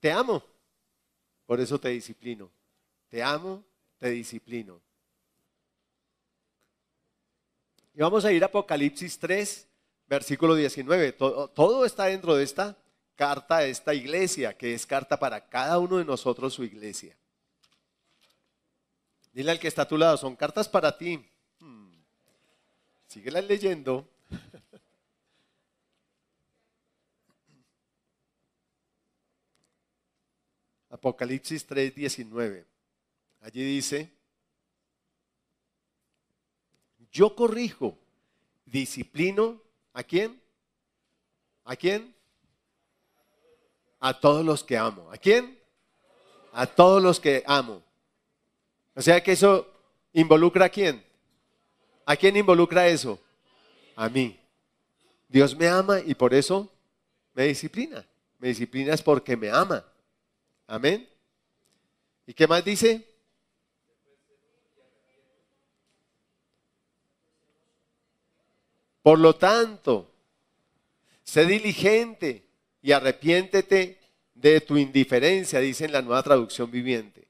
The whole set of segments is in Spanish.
Te amo, por eso te disciplino. Te amo, te disciplino. Y vamos a ir a Apocalipsis 3, versículo 19. Todo, todo, está dentro de esta carta de esta iglesia, que es carta para cada uno de nosotros, su iglesia. Dile al que está a tu lado, son cartas para ti. Síguelas leyendo. Apocalipsis 3:19. Allí dice, yo corrijo, disciplino, ¿a quién? ¿A quién? A todos los que amo. ¿A quién? A todos los que amo. O sea que eso involucra a quién? ¿A quién involucra eso? A mí. Dios me ama y por eso me disciplina. Me disciplina es porque me ama. Amén. ¿Y qué más dice? Por lo tanto, sé diligente y arrepiéntete de tu indiferencia, dice en la nueva traducción viviente.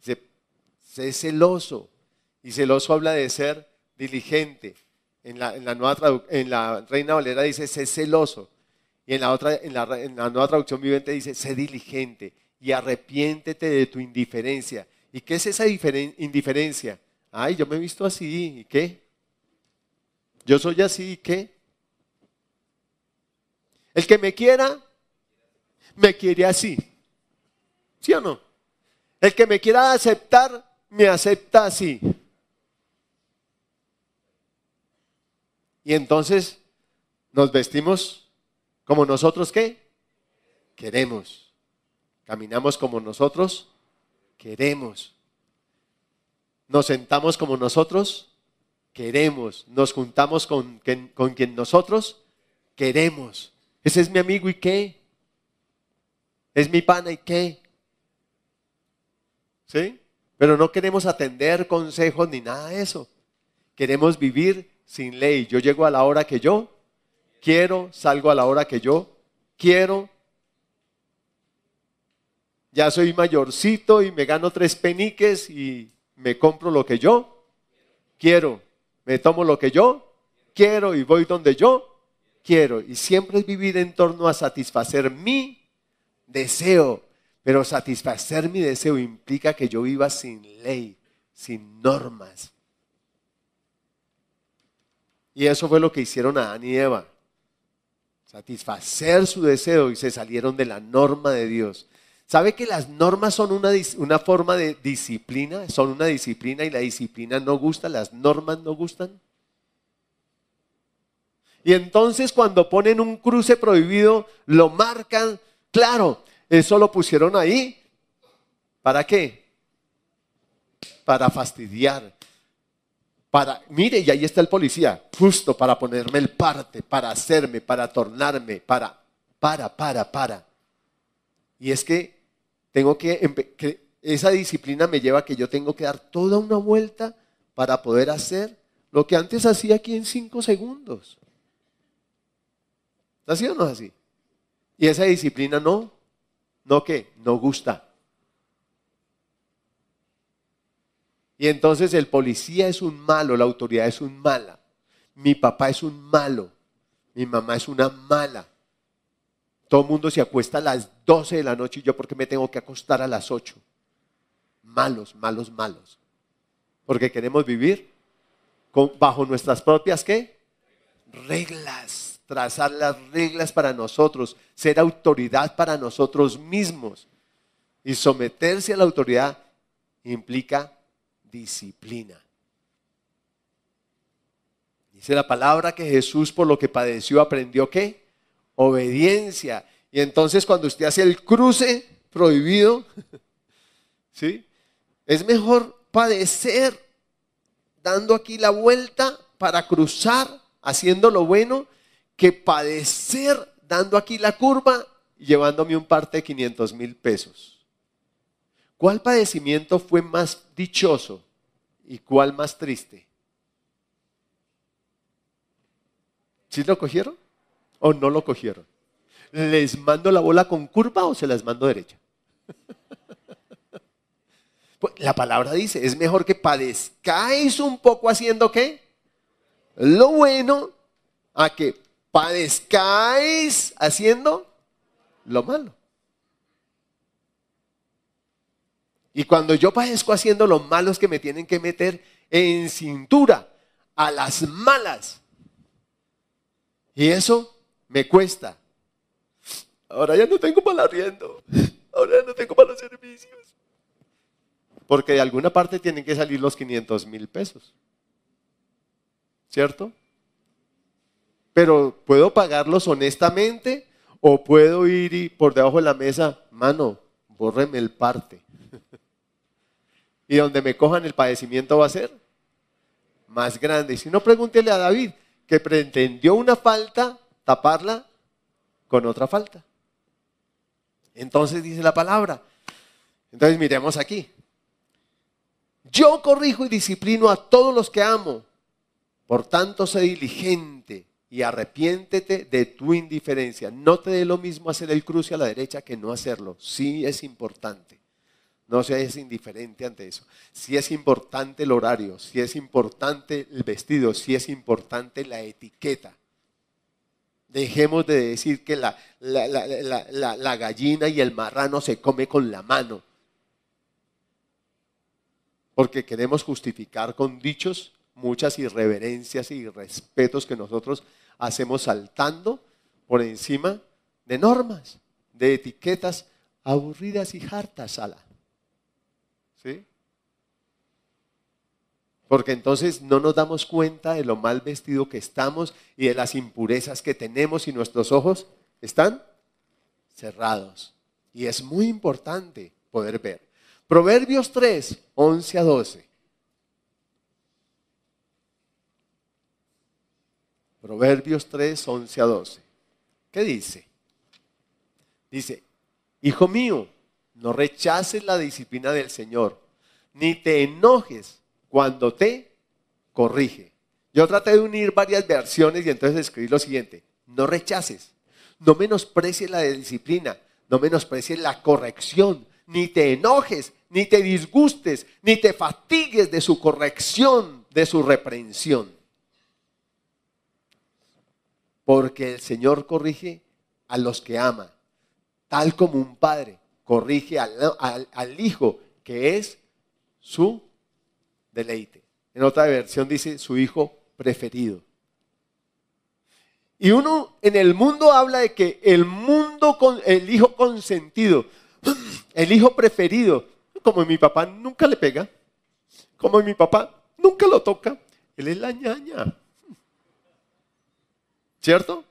Sé, celoso. Y celoso habla de ser diligente. En la, nueva en la Reina Valera dice sé celoso. Y en la otra, en la, en la nueva traducción viviente dice sé diligente y arrepiéntete de tu indiferencia. ¿Y qué es esa indiferencia? Ay, yo me he visto así, ¿y qué? Yo soy así, ¿y qué? El que me quiera, me quiere así. ¿Sí o no? El que me quiera aceptar, me acepta así. Y entonces nos vestimos como nosotros qué? Queremos. Caminamos como nosotros queremos. Nos sentamos como nosotros queremos. Nos juntamos con, con quien nosotros queremos. Ese es mi amigo y qué? Es mi pana y qué? ¿Sí? Pero no queremos atender consejos ni nada de eso. Queremos vivir sin ley. Yo llego a la hora que yo quiero, salgo a la hora que yo quiero. Ya soy mayorcito y me gano tres peniques y me compro lo que yo quiero. Me tomo lo que yo quiero y voy donde yo quiero. Y siempre es vivir en torno a satisfacer mi deseo. Pero satisfacer mi deseo implica que yo viva sin ley, sin normas. Y eso fue lo que hicieron Adán y Eva. Satisfacer su deseo y se salieron de la norma de Dios. ¿Sabe que las normas son una, una, forma de disciplina? Son una disciplina y la disciplina no gusta, las normas no gustan. Y entonces cuando ponen un cruce prohibido, lo marcan. Claro, eso lo pusieron ahí. ¿Para qué? Para fastidiar. Para, mire, y ahí está el policía, justo para ponerme el parte, para hacerme, para tornarme, para, para, para, para. Y es que tengo que, esa disciplina me lleva a que yo tengo que dar toda una vuelta para poder hacer lo que antes hacía aquí en cinco segundos. ¿Así o no es así? Y esa disciplina no, no que, no gusta. Y entonces el policía es un malo, la autoridad es un mala. Mi papá es un malo, mi mamá es una mala. Todo el mundo se acuesta a las 12 de la noche y yo porque me tengo que acostar a las 8. Malos, malos, malos. Porque queremos vivir bajo nuestras propias ¿qué? Reglas. Trazar las reglas para nosotros, ser autoridad para nosotros mismos. Y someterse a la autoridad implica disciplina. Dice la palabra que Jesús por lo que padeció aprendió qué? obediencia. Y entonces cuando usted hace el cruce prohibido, ¿sí? Es mejor padecer dando aquí la vuelta para cruzar, haciendo lo bueno, que padecer dando aquí la curva y llevándome un parte de 500 mil pesos. ¿Cuál padecimiento fue más dichoso y cuál más triste? ¿Sí lo cogieron o no lo cogieron? ¿Les mando la bola con curva o se las mando derecha? Pues, la palabra dice, es mejor que padezcáis un poco haciendo qué? Lo bueno a que padezcáis haciendo lo malo. Y cuando yo padezco haciendo lo malo es que me tienen que meter en cintura a las malas. Y eso me cuesta. Ahora ya no tengo para arriendo. Ahora ya no tengo para los servicios. Porque de alguna parte tienen que salir los 500 mil pesos. ¿Cierto? Pero puedo pagarlos honestamente o puedo ir y por debajo de la mesa, mano, bórreme el parte. Y donde me cojan el padecimiento va a ser más grande. Y si no, pregúntele a David, que pretendió una falta, taparla con otra falta. Entonces dice la palabra. Entonces miremos aquí. Yo corrijo y disciplino a todos los que amo. Por tanto, sé diligente y arrepiéntete de tu indiferencia. No te dé lo mismo hacer el cruce a la derecha que no hacerlo. Sí es importante. No seas indiferente ante eso. Si es importante el horario, si es importante el vestido, si es importante la etiqueta. Dejemos de decir que la, gallina y el marrano se come con la mano. Porque queremos justificar con dichos muchas irreverencias y respetos que nosotros hacemos saltando por encima de normas, de etiquetas aburridas y hartas, ala. ¿Sí? Porque entonces no nos damos cuenta de lo mal vestido que estamos y de las impurezas que tenemos y nuestros ojos están cerrados. Y es muy importante poder ver. Proverbios 3, 11 a 12. Proverbios 3, 11 a 12. ¿Qué dice? Dice, Hijo mío, no rechaces la disciplina del Señor, ni te enojes cuando te corrige. Yo traté de unir varias versiones y entonces escribí lo siguiente, no rechaces, no menosprecies la disciplina, no menosprecies la corrección, ni te enojes, ni te disgustes, ni te fatigues de su corrección, de su reprensión. Porque el Señor corrige a los que ama, tal como un padre corrige al, al hijo que es su deleite. En otra versión dice su hijo preferido. Y uno en el mundo habla de que el mundo con el hijo consentido, el hijo preferido, como mi papá nunca le pega, como mi papá nunca lo toca, él es la ñaña. ¿Cierto?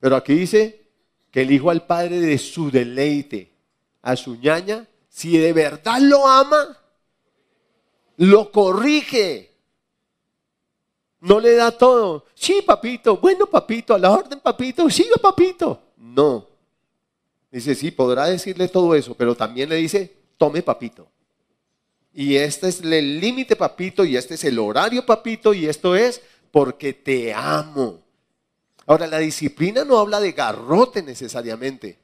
Pero aquí dice que el hijo al padre de su deleite, a su ñaña, si de verdad lo ama, lo corrige. No le da todo. Sí, papito. Bueno, papito. A la orden, papito. Siga, papito. No. Dice, sí, podrá decirle todo eso, pero también le dice, tome, papito. Y este es el límite, papito, y este es el horario, papito, y esto es porque te amo. Ahora, la disciplina no habla de garrote necesariamente.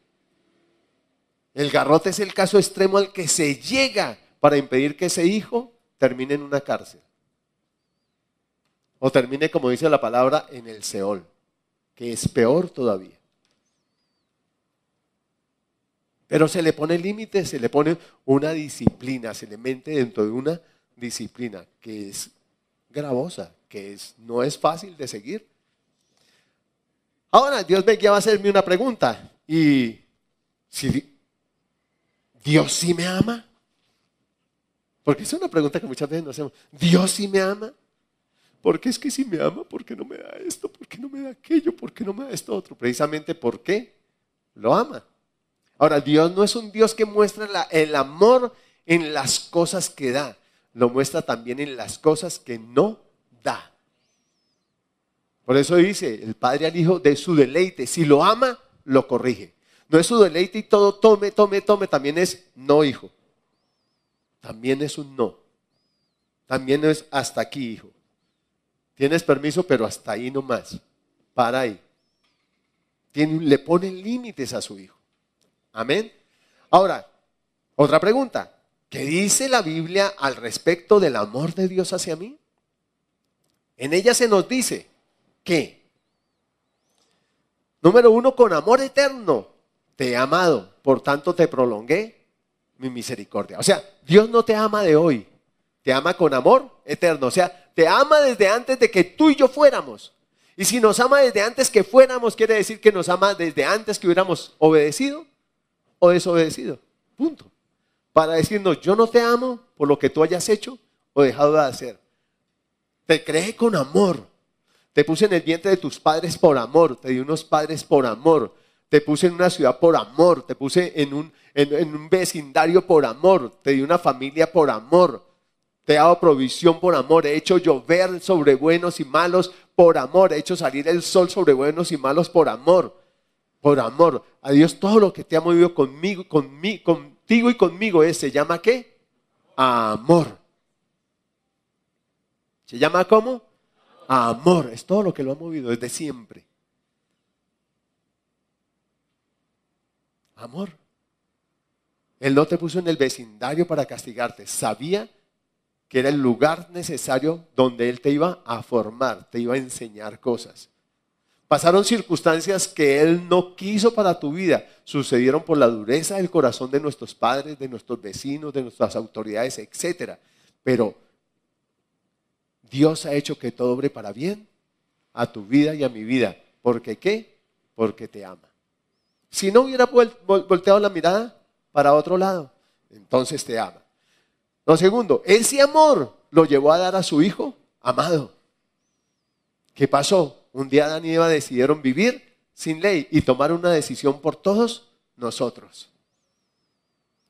El garrote es el caso extremo al que se llega para impedir que ese hijo termine en una cárcel. O termine, como dice la palabra, en el Seol, que es peor todavía. Pero se le pone límite, se le pone una disciplina, se le mete dentro de una disciplina que es gravosa, que es, no es fácil de seguir. Ahora, Dios me va a hacerme una pregunta. Y si Dios sí me ama, porque es una pregunta que muchas veces nos hacemos. ¿Dios sí me ama? Porque es que si me ama, ¿por qué no me da esto? ¿Por qué no me da aquello? ¿Por qué no me da esto otro? Precisamente porque lo ama. Ahora, Dios no es un Dios que muestra el amor en las cosas que da, lo muestra también en las cosas que no da. Por eso dice el Padre al Hijo de su deleite. Si lo ama, lo corrige. No es su deleite y todo tome, tome, tome. También es no, hijo también es un no. También es hasta aquí, hijo. Tienes permiso, pero hasta ahí no más. para ahí. Le pone límites a su hijo. Amén. Ahora, otra pregunta. ¿Qué dice la Biblia al respecto del amor de Dios hacia mí? En ella se nos dice que, número uno, con amor eterno te he amado, por tanto te prolongué mi misericordia. O sea, Dios no te ama de hoy, te ama con amor eterno. O sea, te ama desde antes de que tú y yo fuéramos. Y si nos ama desde antes que fuéramos, quiere decir que nos ama desde antes que hubiéramos obedecido o desobedecido. Punto. Para decirnos, yo no te amo por lo que tú hayas hecho o dejado de hacer. Te creé con amor. Te puse en el vientre de tus padres por amor. Te di unos padres por amor. Te puse en una ciudad por amor. Te puse en un, en, un vecindario por amor. Te di una familia por amor. Te he dado provisión por amor. He hecho llover sobre buenos y malos por amor. He hecho salir el sol sobre buenos y malos por amor. Por amor. A Dios todo lo que te ha movido conmigo, conmigo, contigo y conmigo es, ¿se llama qué? Amor. ¿Se llama cómo? Amor. Es todo lo que lo ha movido desde siempre. Amor. Él no te puso en el vecindario para castigarte. Sabía que era el lugar necesario donde Él te iba a formar, te iba a enseñar cosas. Pasaron circunstancias que Él no quiso para tu vida. Sucedieron por la dureza del corazón de nuestros padres, de nuestros vecinos, de nuestras autoridades, etc. Pero Dios ha hecho que todo obre para bien a tu vida y a mi vida. ¿Por qué qué? Porque te ama. Si no hubiera volteado la mirada para otro lado, entonces te ama. Lo segundo, ese amor lo llevó a dar a su hijo amado. ¿Qué pasó? Un día Adán y Eva decidieron vivir sin ley y tomar una decisión por todos nosotros.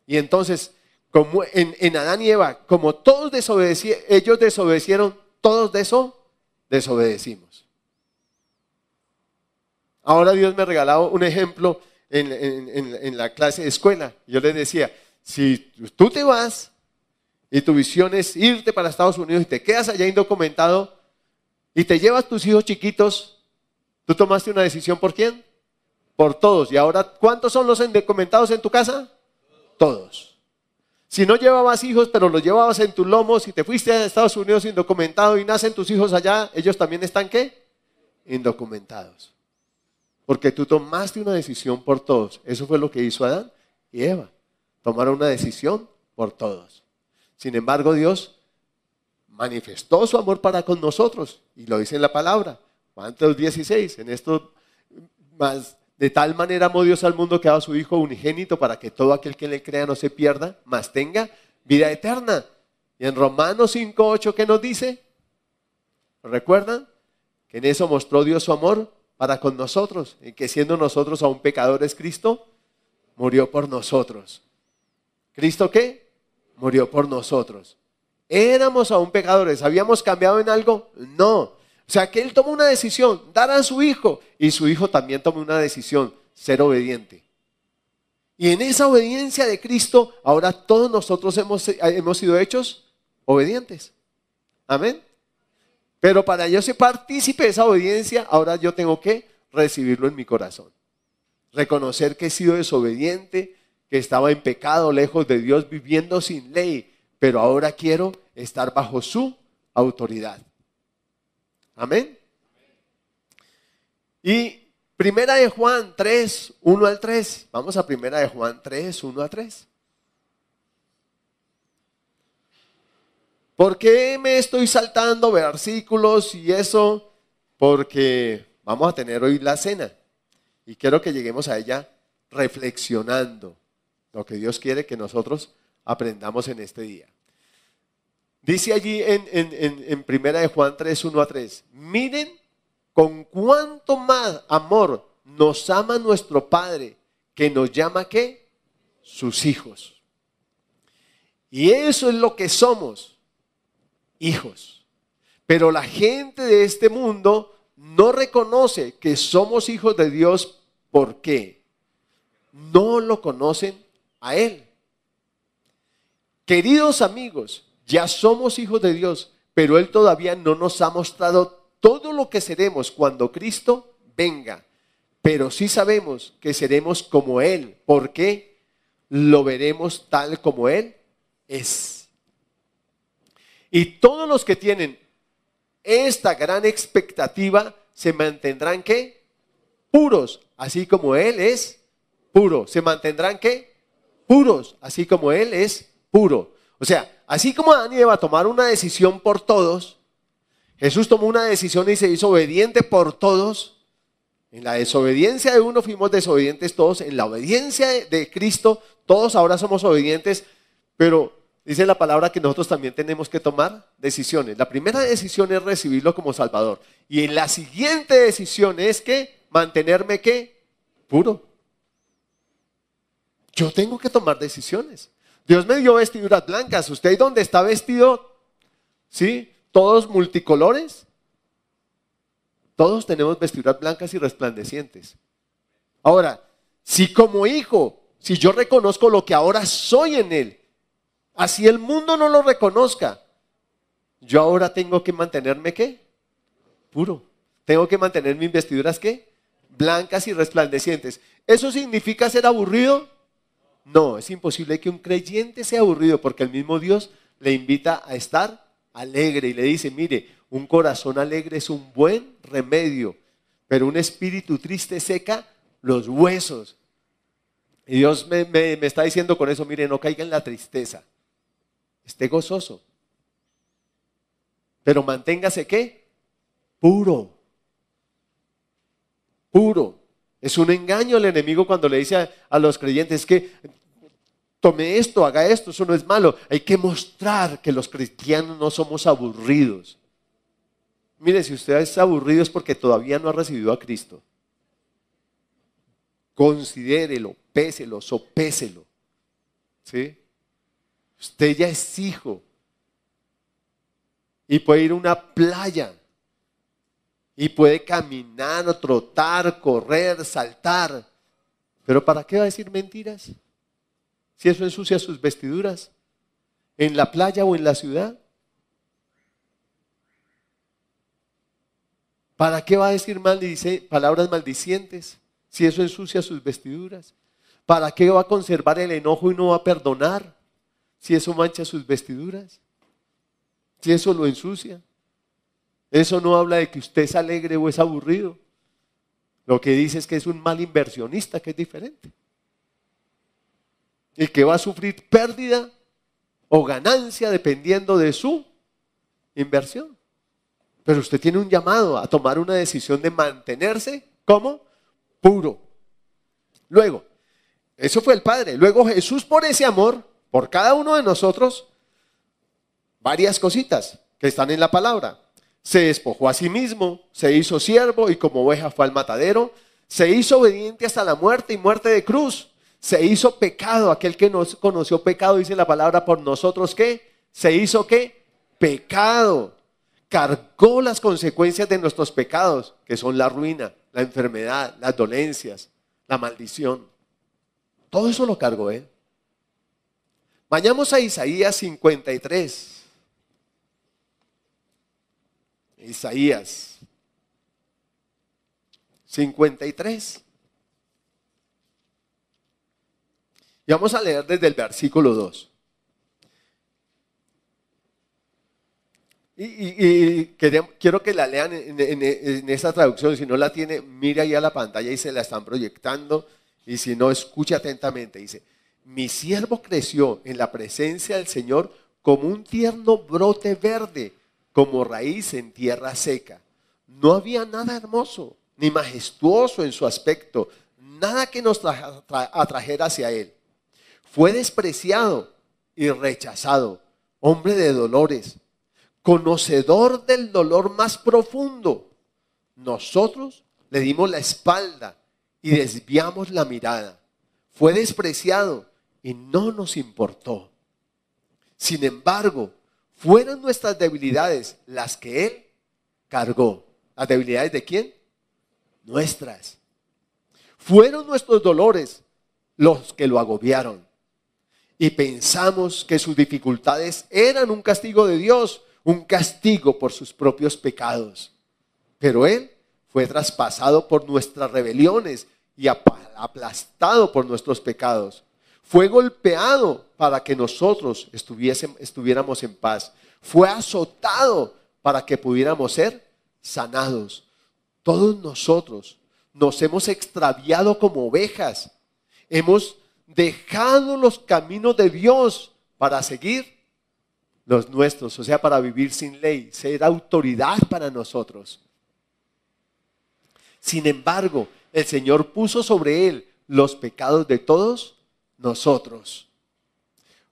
Y entonces, como en, Adán y Eva, como todos desobedecieron, ellos desobedecieron todos de eso desobedecimos. Ahora Dios me ha regalado un ejemplo en, la clase de escuela. Yo les decía, si tú te vas y tu visión es irte para Estados Unidos y te quedas allá indocumentado y te llevas tus hijos chiquitos, ¿tú tomaste una decisión por quién? Por todos. ¿Y ahora cuántos son los indocumentados en tu casa? Todos. Si no llevabas hijos, pero los llevabas en tus lomos y te fuiste a Estados Unidos indocumentado y nacen tus hijos allá, ellos también están qué? Indocumentados. Porque tú tomaste una decisión por todos. Eso fue lo que hizo Adán y Eva. Tomaron una decisión por todos. Sin embargo, Dios manifestó su amor para con nosotros y lo dice en la palabra. Juan 16, en esto más de tal manera amó Dios al mundo que ha dado a su Hijo unigénito para que todo aquel que le crea no se pierda, mas tenga vida eterna. Y en Romanos 5.8, ¿qué nos dice? ¿Recuerdan? Que en eso mostró Dios su amor para con nosotros, y que siendo nosotros aún pecadores, Cristo murió por nosotros. ¿Cristo qué? Murió por nosotros. ¿Éramos aún pecadores? ¿Habíamos cambiado en algo? No. O sea que él tomó una decisión, dar a su hijo, y su hijo también tomó una decisión, ser obediente. Y en esa obediencia de Cristo, ahora todos nosotros hemos, hemos sido hechos obedientes. Amén. Pero para yo ser partícipe de esa obediencia, ahora yo tengo que recibirlo en mi corazón. Reconocer que he sido desobediente, que estaba en pecado, lejos de Dios, viviendo sin ley, pero ahora quiero estar bajo su autoridad. Amén. Y primera de Juan 3, 1 al 3. Vamos a primera de Juan 3, 1 a 3. ¿Por qué me estoy saltando versículos y eso? Porque vamos a tener hoy la cena y quiero que lleguemos a ella reflexionando lo que Dios quiere que nosotros aprendamos en este día. Dice allí en, en, Primera de Juan 3, 1 a 3, miren con cuánto más amor nos ama nuestro Padre, que nos llama qué? Sus hijos. Y eso es lo que somos, hijos. Pero la gente de este mundo no reconoce que somos hijos de Dios. ¿Por qué? No lo conocen a Él. Queridos amigos, ya somos hijos de Dios, pero Él todavía no nos ha mostrado todo lo que seremos cuando Cristo venga. Pero sí sabemos que seremos como Él. ¿Por qué? Lo veremos tal como Él es. Y todos los que tienen esta gran expectativa se mantendrán que puros, así como Él es puro. Se mantendrán que puros, así como Él es puro. O sea, así como Adán y Eva tomaron una decisión por todos, Jesús tomó una decisión y se hizo obediente por todos. En la desobediencia de uno fuimos desobedientes todos. En la obediencia de Cristo todos ahora somos obedientes. Pero dice la palabra que nosotros también tenemos que tomar decisiones. La primera decisión es recibirlo como Salvador. Y la siguiente decisión es que mantenerme qué? Puro. Yo tengo que tomar decisiones. Dios me dio vestiduras blancas. ¿Usted dónde está vestido? ¿Sí? ¿Todos multicolores? Todos tenemos vestiduras blancas y resplandecientes. Ahora, si como hijo, si yo reconozco lo que ahora soy en Él, así el mundo no lo reconozca, yo ahora tengo que mantenerme qué? Puro. Tengo que mantener mis vestiduras qué? Blancas y resplandecientes. ¿Eso significa ser aburrido? No, es imposible que un creyente sea aburrido porque el mismo Dios le invita a estar alegre y le dice, mire, un corazón alegre es un buen remedio, pero un espíritu triste seca los huesos. Y Dios me, está diciendo con eso, mire, no caiga en la tristeza, esté gozoso, pero manténgase qué? Puro, puro. Es un engaño el enemigo cuando le dice a, los creyentes que tome esto, haga esto, eso no es malo. Hay que mostrar que los cristianos no somos aburridos. Mire, si usted es aburrido es porque todavía no ha recibido a Cristo. Considérelo, péselo, sopéselo. ¿Sí? Usted ya es hijo. Y puede ir a una playa y puede caminar, trotar, correr, saltar. Pero ¿para qué va a decir mentiras? Si eso ensucia sus vestiduras, en la playa o en la ciudad. ¿Para qué va a decir palabras maldicientes si eso ensucia sus vestiduras? ¿Para qué va a conservar el enojo y no va a perdonar si eso mancha sus vestiduras? Si eso lo ensucia. Eso no habla de que usted es alegre o es aburrido. Lo que dice es que es un mal inversionista, que es diferente. Y que va a sufrir pérdida o ganancia dependiendo de su inversión. Pero usted tiene un llamado a tomar una decisión de mantenerse como puro. Luego, eso fue el Padre. Luego Jesús por ese amor, por cada uno de nosotros, varias cositas que están en la palabra se despojó a sí mismo, se hizo siervo y como oveja fue al matadero, se hizo obediente hasta la muerte y muerte de cruz, se hizo pecado, aquel que nos conoció pecado, dice la palabra por nosotros, ¿qué? Se hizo qué? Pecado. Cargó las consecuencias de nuestros pecados, que son la ruina, la enfermedad, las dolencias, la maldición. Todo eso lo cargó él. Vayamos a Isaías 53. Isaías 53. Y vamos a leer desde el versículo 2. Y, quiero que la lean en, en, esta traducción. Si no la tiene, mire ahí a la pantalla y se la están proyectando. Y si no, escucha atentamente. Dice, mi siervo creció en la presencia del Señor como un tierno brote verde como raíz en tierra seca. No había nada hermoso ni majestuoso en su aspecto, nada que nos atrajera hacia él. Fue despreciado y rechazado, hombre de dolores, conocedor del dolor más profundo. Nosotros le dimos la espalda y desviamos la mirada. Fue despreciado y no nos importó. Sin embargo, fueron nuestras debilidades las que Él cargó. ¿Las debilidades de quién? Nuestras. Fueron nuestros dolores los que lo agobiaron. Y pensamos que sus dificultades eran un castigo de Dios, un castigo por sus propios pecados. Pero Él fue traspasado por nuestras rebeliones y aplastado por nuestros pecados. Fue golpeado para que nosotros estuviéramos en paz. Fue azotado para que pudiéramos ser sanados. Todos nosotros nos hemos extraviado como ovejas. Hemos dejado los caminos de Dios para seguir los nuestros, o sea, para vivir sin ley, ser autoridad para nosotros. Sin embargo, el Señor puso sobre él los pecados de todos nosotros.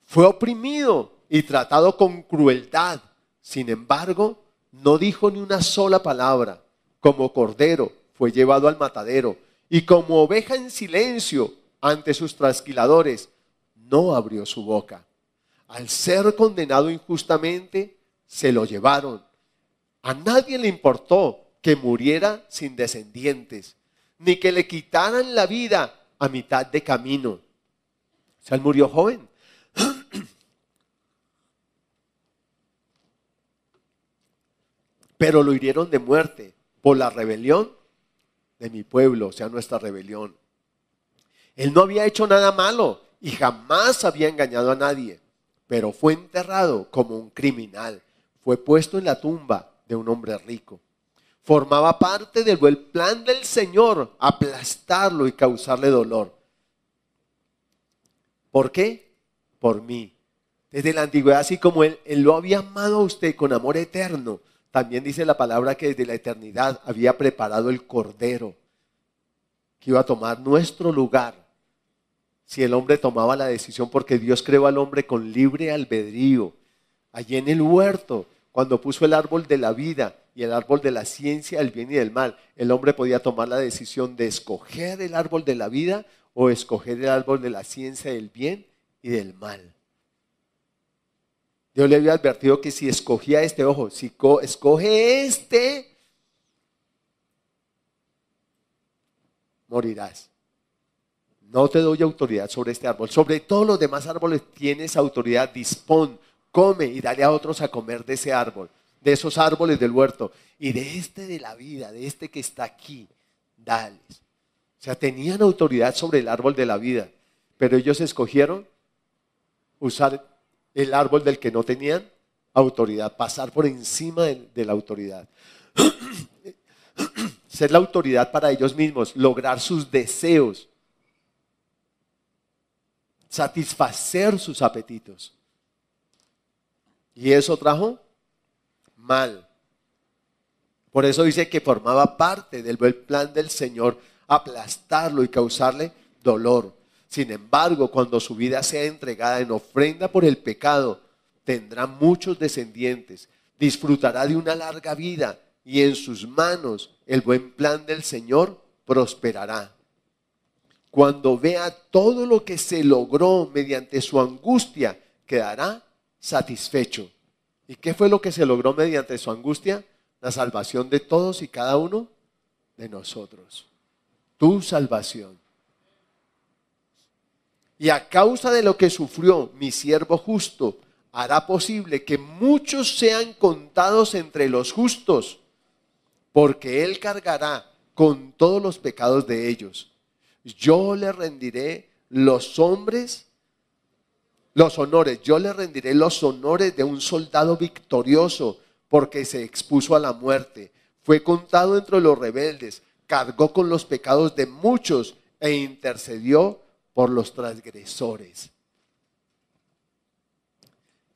Fue oprimido y tratado con crueldad. Sin embargo, no dijo ni una sola palabra. Como cordero fue llevado al matadero y como oveja en silencio ante sus trasquiladores, no abrió su boca. Al ser condenado injustamente, se lo llevaron. A nadie le importó que muriera sin descendientes, ni que le quitaran la vida a mitad de camino. O sea, él murió joven. Pero lo hirieron de muerte por la rebelión de mi pueblo, o sea, nuestra rebelión. Él no había hecho nada malo y jamás había engañado a nadie, pero fue enterrado como un criminal. Fue puesto en la tumba de un hombre rico. Formaba parte del plan del Señor aplastarlo y causarle dolor. ¿Por qué? Por mí. Desde la antigüedad, así como él, lo había amado a usted con amor eterno, también dice la palabra que desde la eternidad había preparado el Cordero que iba a tomar nuestro lugar si el hombre tomaba la decisión, porque Dios creó al hombre con libre albedrío. Allí en el huerto, cuando puso el árbol de la vida y el árbol de la ciencia, el bien y el mal, el hombre podía tomar la decisión de escoger el árbol de la vida o escoger el árbol de la ciencia del bien y del mal. Dios le había advertido que si escogía este, ojo, si escoge este, morirás. No te doy autoridad sobre este árbol. Sobre todos los demás árboles tienes autoridad. Dispón, come y dale a otros a comer de ese árbol, de esos árboles del huerto. Y de este de la vida, de este que está aquí, dales. O sea, tenían autoridad sobre el árbol de la vida, pero ellos escogieron usar el árbol del que no tenían autoridad, pasar por encima de, la autoridad. ser la autoridad para ellos mismos, lograr sus deseos, satisfacer sus apetitos. Y eso trajo mal. Por eso dice que formaba parte del buen plan del Señor aplastarlo y causarle dolor. Sin embargo, cuando su vida sea entregada en ofrenda por el pecado, tendrá muchos descendientes, disfrutará de una larga vida y en sus manos el buen plan del Señor prosperará. Cuando vea todo lo que se logró mediante su angustia, quedará satisfecho. ¿Y qué fue lo que se logró mediante su angustia? La salvación de todos y cada uno de nosotros. Tu salvación. Y a causa de lo que sufrió mi siervo justo, hará posible que muchos sean contados entre los justos porque Él cargará con todos los pecados de ellos. Yo le rendiré los hombres, los honores, yo le rendiré los honores de un soldado victorioso, porque se expuso a la muerte, fue contado entre los rebeldes, cargó con los pecados de muchos e intercedió por los transgresores.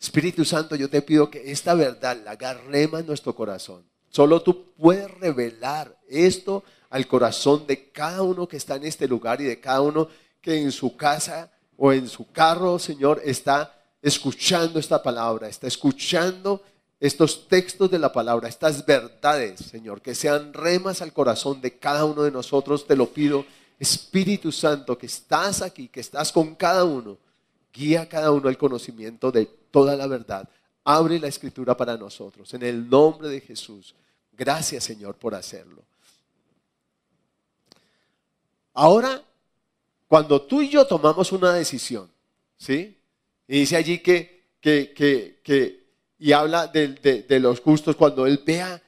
Espíritu Santo, yo te pido que esta verdad la haga en nuestro corazón Solo tú puedes revelar esto al corazón de cada uno que está en este lugar y de cada uno que en su casa o en su carro, Señor, está escuchando esta palabra, está escuchando estos textos de la palabra, estas verdades, Señor, que sean remas al corazón de cada uno de nosotros, te lo pido, Espíritu Santo, que estás aquí, que estás con cada uno, guía a cada uno al conocimiento de toda la verdad. Abre la escritura para nosotros, en el nombre de Jesús. Gracias Señor por hacerlo. Ahora, cuando tú y yo tomamos una decisión, ¿sí? Y dice allí que, que, que, que y habla de, los justos, cuando él vea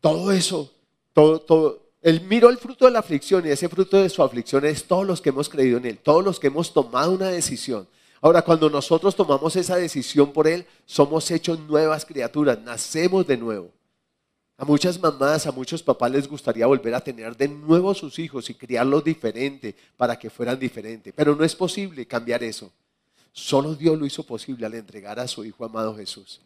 todo eso, todo, todo, Él miró el fruto de la aflicción y ese fruto de su aflicción es todos los que hemos creído en Él, todos los que hemos tomado una decisión. Ahora, cuando nosotros tomamos esa decisión por Él, somos hechos nuevas criaturas, nacemos de nuevo. A muchas mamás, a muchos papás les gustaría volver a tener de nuevo sus hijos y criarlos diferente para que fueran diferentes, pero no es posible cambiar eso. Solo Dios lo hizo posible al entregar a su Hijo amado Jesús.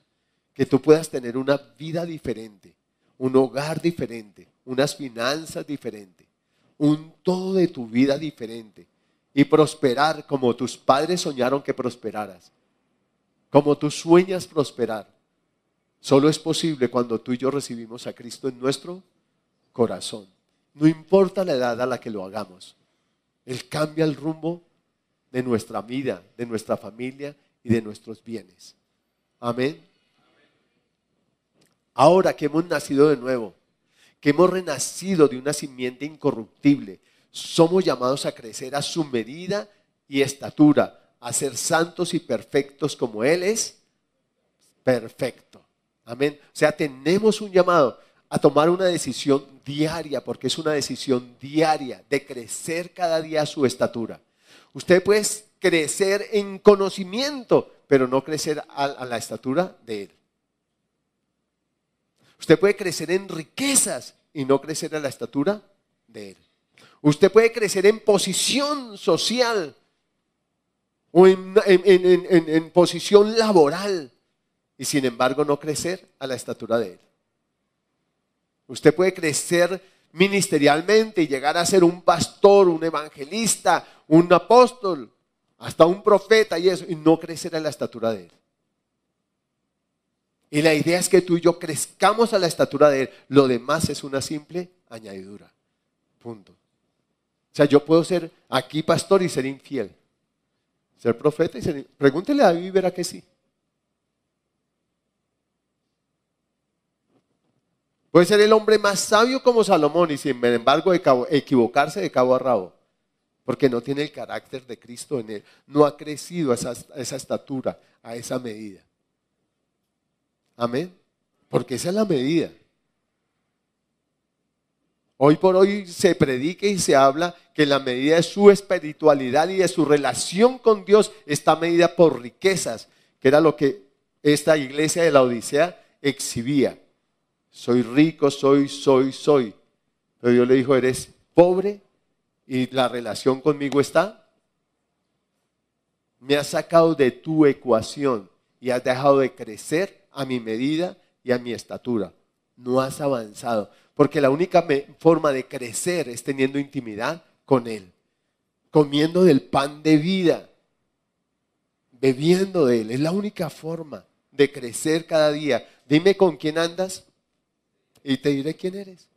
Que tú puedas tener una vida diferente, un hogar diferente, unas finanzas diferentes, un todo de tu vida diferente y prosperar como tus padres soñaron que prosperaras, como tú sueñas prosperar. Solo es posible cuando tú y yo recibimos a Cristo en nuestro corazón. No importa la edad a la que lo hagamos. Él cambia el rumbo de nuestra vida, de nuestra familia y de nuestros bienes. Amén. Ahora que hemos nacido de nuevo, que hemos renacido de una simiente incorruptible, somos llamados a crecer a su medida y estatura, a ser santos y perfectos como Él es perfecto. Amén. O sea, tenemos un llamado a tomar una decisión diaria, porque es una decisión diaria de crecer cada día a su estatura. Usted puede crecer en conocimiento, pero no crecer a, la estatura de Él. Usted puede crecer en riquezas y no crecer a la estatura de Él. Usted puede crecer en posición social o en, posición laboral y sin embargo no crecer a la estatura de Él. Usted puede crecer ministerialmente y llegar a ser un pastor, un evangelista, un apóstol, hasta un profeta y eso, y no crecer a la estatura de Él. Y la idea es que tú y yo crezcamos a la estatura de Él. Lo demás es una simple añadidura. Punto. O sea, yo puedo ser aquí pastor y ser infiel. Ser profeta y ser... Pregúntele a David y verá que sí. Puede ser el hombre más sabio como Salomón y sin embargo equivocarse de cabo a rabo. Porque no tiene el carácter de Cristo en él. No ha crecido a esa estatura, a esa medida. Amén. Porque esa es la medida. Hoy por hoy se predica y se habla que la medida de su espiritualidad y de su relación con Dios está medida por riquezas, que era lo que esta iglesia de la Odisea exhibía. Soy rico, soy, soy, soy. Pero Dios le dijo, eres pobre y la relación conmigo está. Me has sacado de tu ecuación y has dejado de crecer a mi medida y a mi estatura. No has avanzado, porque la única forma de crecer es teniendo intimidad con Él, comiendo del pan de vida, bebiendo de Él. Es la única forma de crecer cada día. Dime con quién andas y te diré quién eres.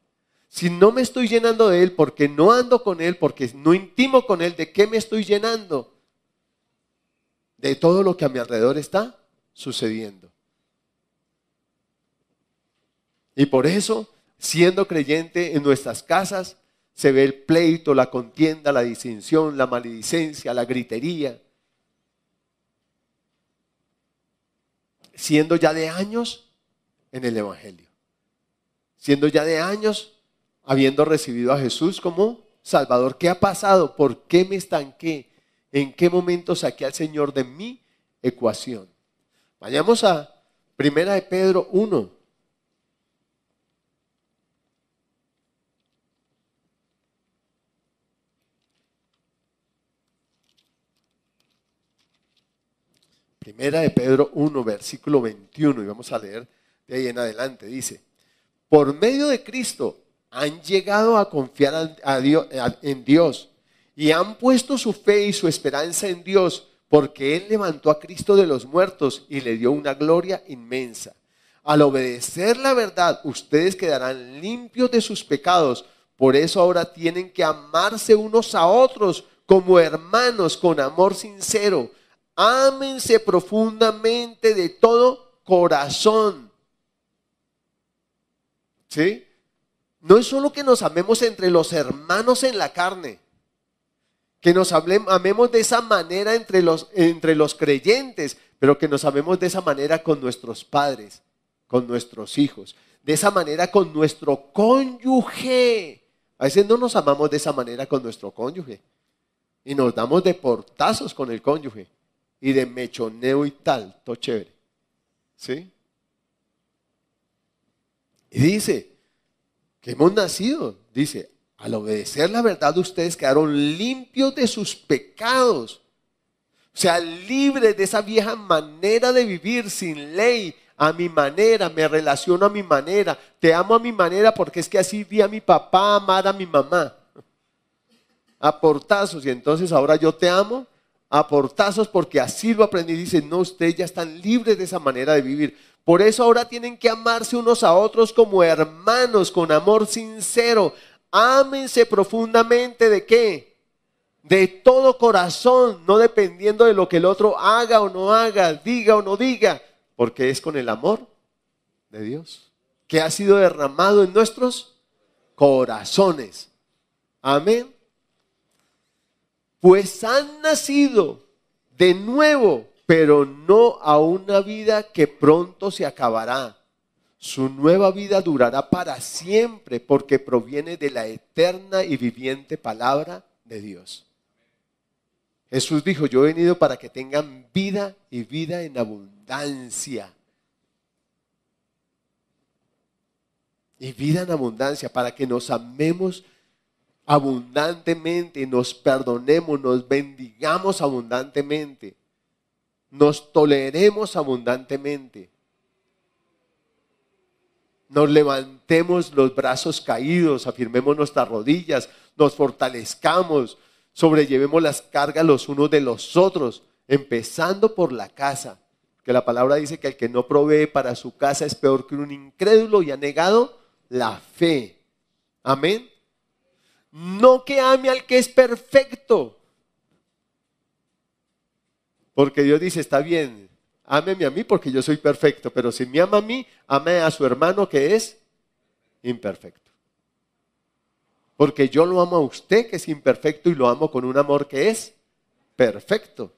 Si no me estoy llenando de Él porque no ando con Él, porque no intimo con Él, ¿de qué me estoy llenando? De todo lo que a mi alrededor está sucediendo. Y por eso, siendo creyente en nuestras casas, se ve el pleito, la contienda, la distinción, la maledicencia, la gritería. Siendo ya de años en el Evangelio. Siendo ya de años habiendo recibido a Jesús como Salvador. ¿Qué ha pasado? ¿Por qué me estanqué? ¿En qué momento saqué al Señor de mi ecuación? Vayamos a Primera de Pedro 1, Primera de Pedro 1, versículo 21, y vamos a leer de ahí en adelante. Dice, por medio de Cristo han llegado a confiar en Dios y han puesto su fe y su esperanza en Dios porque Él levantó a Cristo de los muertos y le dio una gloria inmensa. Al obedecer la verdad, ustedes quedarán limpios de sus pecados. Por eso ahora tienen que amarse unos a otros como hermanos con amor sincero Ámense profundamente de todo corazón. ¿Sí? No es solo que nos amemos entre los hermanos en la carne, que nos amemos de esa manera entre los, entre los creyentes, pero que nos amemos de esa manera con nuestros padres, con nuestros hijos, de esa manera con nuestro cónyuge. A veces no nos amamos de esa manera con nuestro cónyuge. Y nos damos de portazos con el cónyuge. Y de mechoneo y tal, todo chévere. ¿Sí? Y dice que hemos nacido, dice, al obedecer la verdad ustedes quedaron limpios de sus pecados. O sea, libres de esa vieja manera de vivir sin ley, a mi manera, me relaciono a mi manera, te amo a mi manera porque es que así vi a mi papá amar a mi mamá. A portazos, y entonces ahora yo te amo a portazos porque así lo aprendí. Dice, no, ustedes ya están libres de esa manera de vivir. Por eso ahora tienen que amarse unos a otros como hermanos, con amor sincero. Ámense profundamente de qué? De todo corazón, no dependiendo de lo que el otro haga o no haga, diga o no diga, porque es con el amor de Dios que ha sido derramado en nuestros corazones. Amén. Pues han nacido de nuevo, pero no a una vida que pronto se acabará. Su nueva vida durará para siempre porque proviene de la eterna y viviente palabra de Dios. Jesús dijo, yo he venido para que tengan vida y vida en abundancia. Y vida en abundancia, para que nos amemos abundantemente, nos perdonemos, nos bendigamos abundantemente, nos toleremos abundantemente, nos levantemos los brazos caídos, afirmemos nuestras rodillas, nos fortalezcamos, sobrellevemos las cargas los unos de los otros, empezando por la casa. Que la palabra dice que el que no provee para su casa es peor que un incrédulo y ha negado la fe. Amén. No que ame al que es perfecto. Porque Dios dice, está bien, ámeme a mí porque yo soy perfecto, pero si me ama a mí, ame a su hermano que es imperfecto. Porque yo lo amo a usted que es imperfecto y lo amo con un amor que es perfecto.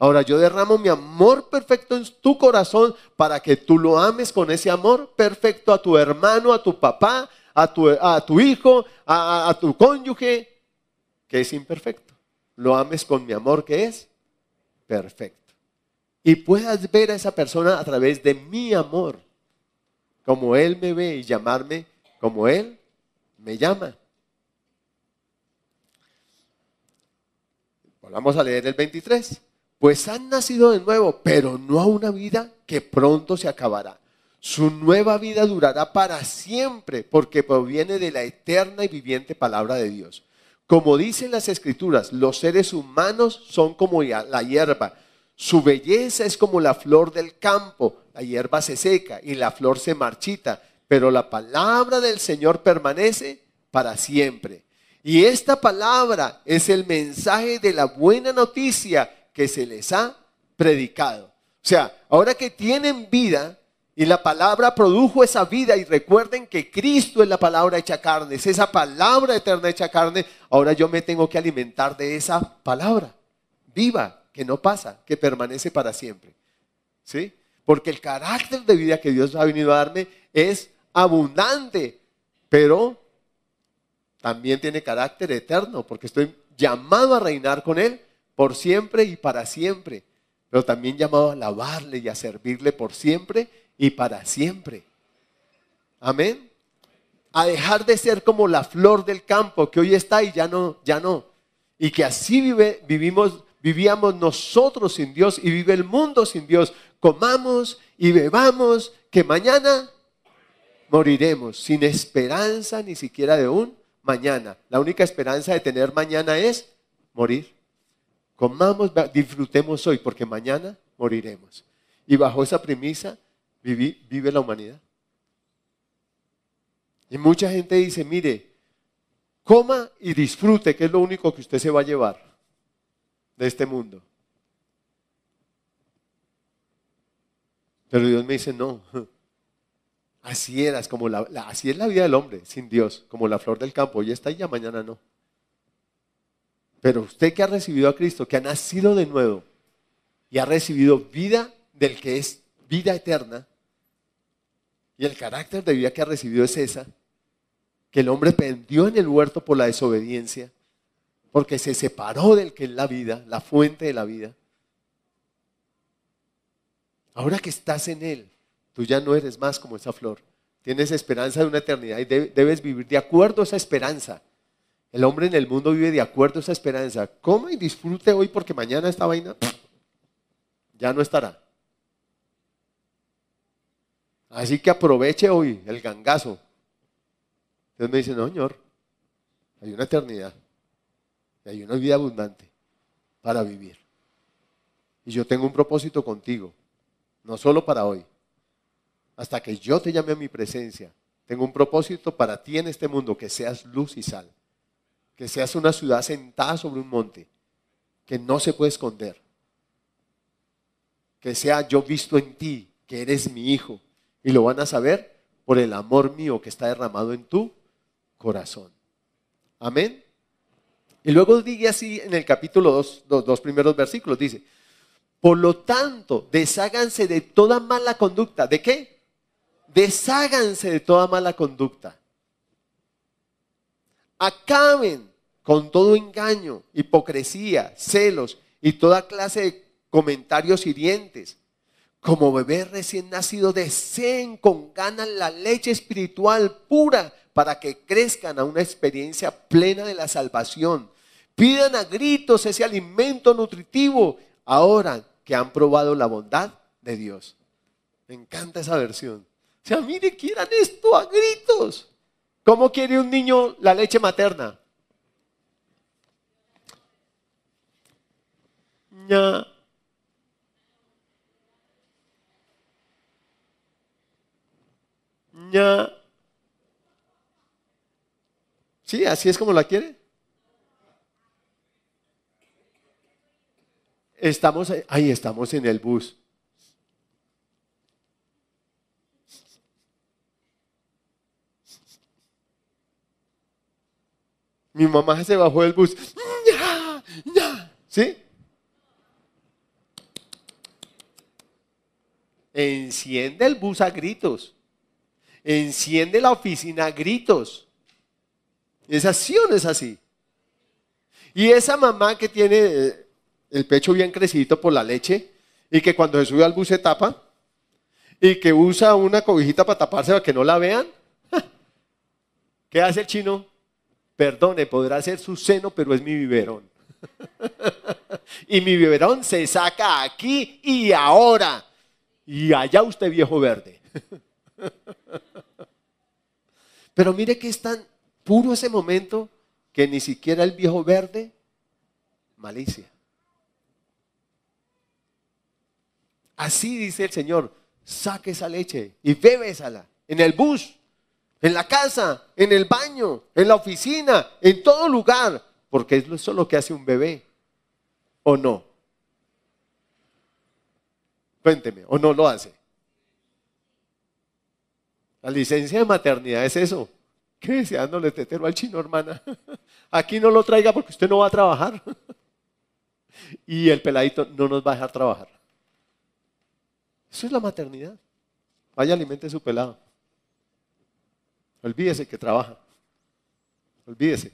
Ahora yo derramo mi amor perfecto en tu corazón para que tú lo ames con ese amor perfecto a tu hermano, a tu papá, a tu, hijo, a, a tu cónyuge, que es imperfecto. Lo ames con mi amor que es perfecto. Y puedas ver a esa persona a través de mi amor, como Él me ve y llamarme como Él me llama. Vamos a leer el 23. Pues han nacido de nuevo, pero no a una vida que pronto se acabará. Su nueva vida durará para siempre, porque proviene de la eterna y viviente palabra de Dios. Como dicen las escrituras, los seres humanos son como la hierba. Su belleza es como la flor del campo. La hierba se seca y la flor se marchita, pero la palabra del Señor permanece para siempre. Y esta palabra es el mensaje de la buena noticia que se les ha predicado. O sea, ahora que tienen vida y la palabra produjo esa vida y recuerden que Cristo es la palabra hecha carne, es esa palabra eterna hecha carne, ahora yo me tengo que alimentar de esa palabra viva, que no pasa, que permanece para siempre. ¿Sí? Porque el carácter de vida que Dios ha venido a darme es abundante, pero también tiene carácter eterno, porque estoy llamado a reinar con Él por siempre y para siempre, pero también llamado a alabarle y a servirle por siempre y para siempre. Amén. A dejar de ser como la flor del campo que hoy está y ya no, ya no. Y que así vivimos, vivíamos nosotros sin Dios y vive el mundo sin Dios. Comamos y bebamos que mañana moriremos sin esperanza ni siquiera de un mañana. La única esperanza de tener mañana es morir. Comamos, disfrutemos hoy, porque mañana moriremos. Y bajo esa premisa vive la humanidad. Y mucha gente dice, mire, coma y disfrute, que es lo único que usted se va a llevar de este mundo. Pero Dios me dice, no, Así eras, como así es la vida del hombre, sin Dios, como la flor del campo. Hoy está y ya mañana no. Pero usted que ha recibido a Cristo, que ha nacido de nuevo y ha recibido vida del que es vida eterna, y el carácter de vida que ha recibido es esa, que el hombre perdió en el huerto por la desobediencia, porque se separó del que es la vida, la fuente de la vida. Ahora que estás en Él, tú ya no eres más como esa flor. Tienes esperanza de una eternidad y debes vivir de acuerdo a esa esperanza. El hombre en el mundo vive de acuerdo a esa esperanza. Coma y disfrute hoy porque mañana esta vaina ya no estará. Así que aproveche hoy el gangazo. Entonces me dice, no, Señor, hay una eternidad. Y hay una vida abundante para vivir. Y yo tengo un propósito contigo, no solo para hoy. Hasta que yo te llame a mi presencia, tengo un propósito para ti en este mundo, que seas luz y sal. Que seas una ciudad sentada sobre un monte, que no se puede esconder. Que sea yo visto en ti, que eres mi hijo, y lo van a saber por el amor mío que está derramado en tu corazón. Amén. Y luego dice así en el capítulo 2, los dos primeros versículos, dice, por lo tanto, desháganse de toda mala conducta. ¿De qué? Desháganse de toda mala conducta. Acaben con todo engaño, hipocresía, celos y toda clase de comentarios hirientes como bebé recién nacido, deseen con ganas la leche espiritual pura para que crezcan a una experiencia plena de la salvación. Pidan a gritos ese alimento nutritivo ahora que han probado la bondad de Dios. Me encanta esa versión. O sea, mire, quieran esto a gritos. ¿Cómo quiere un niño la leche materna? Ya. ¿Sí? ¿Así es como la quiere? Estamos ahí, estamos en el bus. Mi mamá se bajó del bus. ¿Sí? Enciende el bus a gritos enciende la oficina a gritos. ¿Es así es así? Y esa mamá que tiene eh, el pecho bien crecido por la leche y que cuando se sube al bus se tapa y que usa una cobijita para taparse para que no la vean, ¿qué hace el chino? Perdone, podrá ser su seno, pero es mi biberón. y mi biberón se saca aquí y ahora. Y allá usted viejo verde. Pero mire que es tan puro ese momento que ni siquiera el viejo verde, malicia. Así dice el Señor, saque esa leche y bébesala en el bus, en la casa, en el baño, en la oficina, en todo lugar, porque es eso lo que hace un bebé, ¿o no? Cuénteme, ¿o no lo hace? La licencia de maternidad es eso. ¿Qué deseándole tetero al chino, hermana? Aquí no lo traiga porque usted no va a trabajar. Y el peladito no nos va a dejar trabajar. Eso es la maternidad. Vaya, alimente su pelado. Olvídese que trabaja. Olvídese.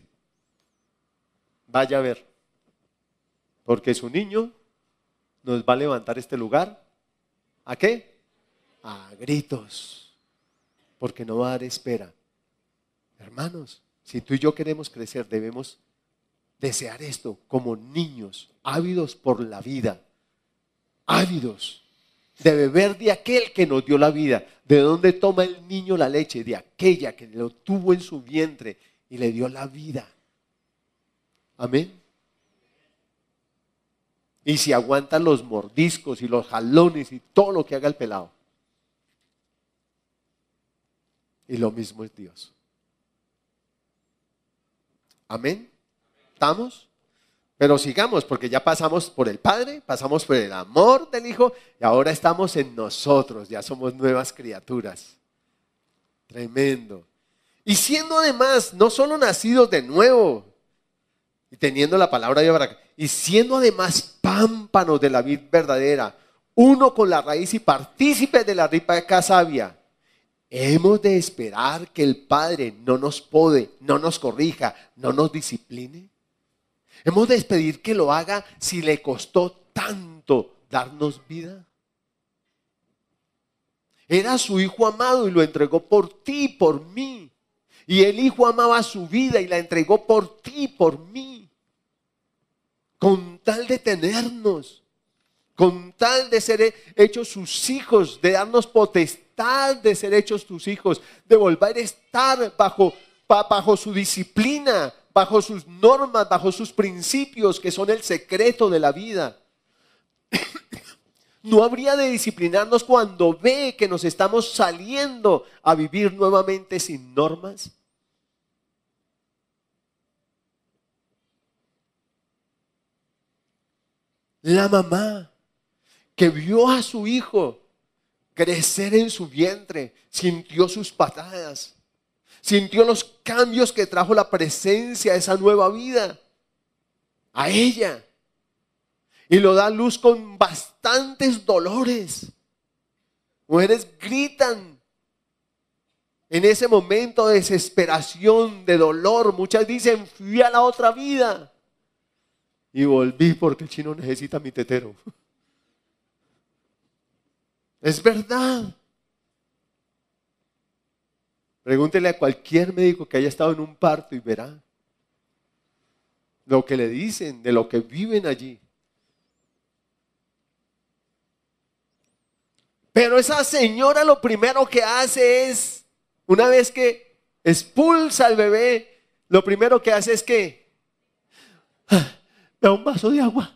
Vaya a ver. Porque su niño nos va a levantar este lugar. ¿A qué? A gritos porque no va a dar espera. Hermanos, si tú y yo queremos crecer, debemos desear esto como niños, ávidos por la vida, ávidos de beber de aquel que nos dio la vida. ¿De dónde toma el niño la leche? De aquella que lo tuvo en su vientre y le dio la vida. Amén. Y si aguantan los mordiscos y los jalones y todo lo que haga el pelado. Y lo mismo es Dios. Amén. ¿Estamos? Pero sigamos, porque ya pasamos por el Padre, pasamos por el amor del Hijo y ahora estamos en nosotros, ya somos nuevas criaturas. Tremendo. Y siendo además no solo nacidos de nuevo y teniendo la palabra de Abraham, y siendo además pámpanos de la vida verdadera, uno con la raíz y partícipe de la ripa de casavia Hemos de esperar que el Padre no nos pode, no nos corrija, no nos discipline. Hemos de pedir que lo haga si le costó tanto darnos vida. Era su hijo amado y lo entregó por ti, por mí. Y el hijo amaba su vida y la entregó por ti, por mí. Con tal de tenernos, con tal de ser hechos sus hijos, de darnos potestad de ser hechos tus hijos, de volver a estar bajo, bajo su disciplina, bajo sus normas, bajo sus principios, que son el secreto de la vida. ¿No habría de disciplinarnos cuando ve que nos estamos saliendo a vivir nuevamente sin normas? La mamá que vio a su hijo crecer en su vientre, sintió sus patadas, sintió los cambios que trajo la presencia de esa nueva vida a ella y lo da a luz con bastantes dolores. Mujeres gritan en ese momento de desesperación, de dolor. Muchas dicen, fui a la otra vida y volví porque el chino necesita mi tetero. Es verdad. Pregúntele a cualquier médico que haya estado en un parto y verá lo que le dicen, de lo que viven allí. Pero esa señora lo primero que hace es, una vez que expulsa al bebé, lo primero que hace es que, me da un vaso de agua.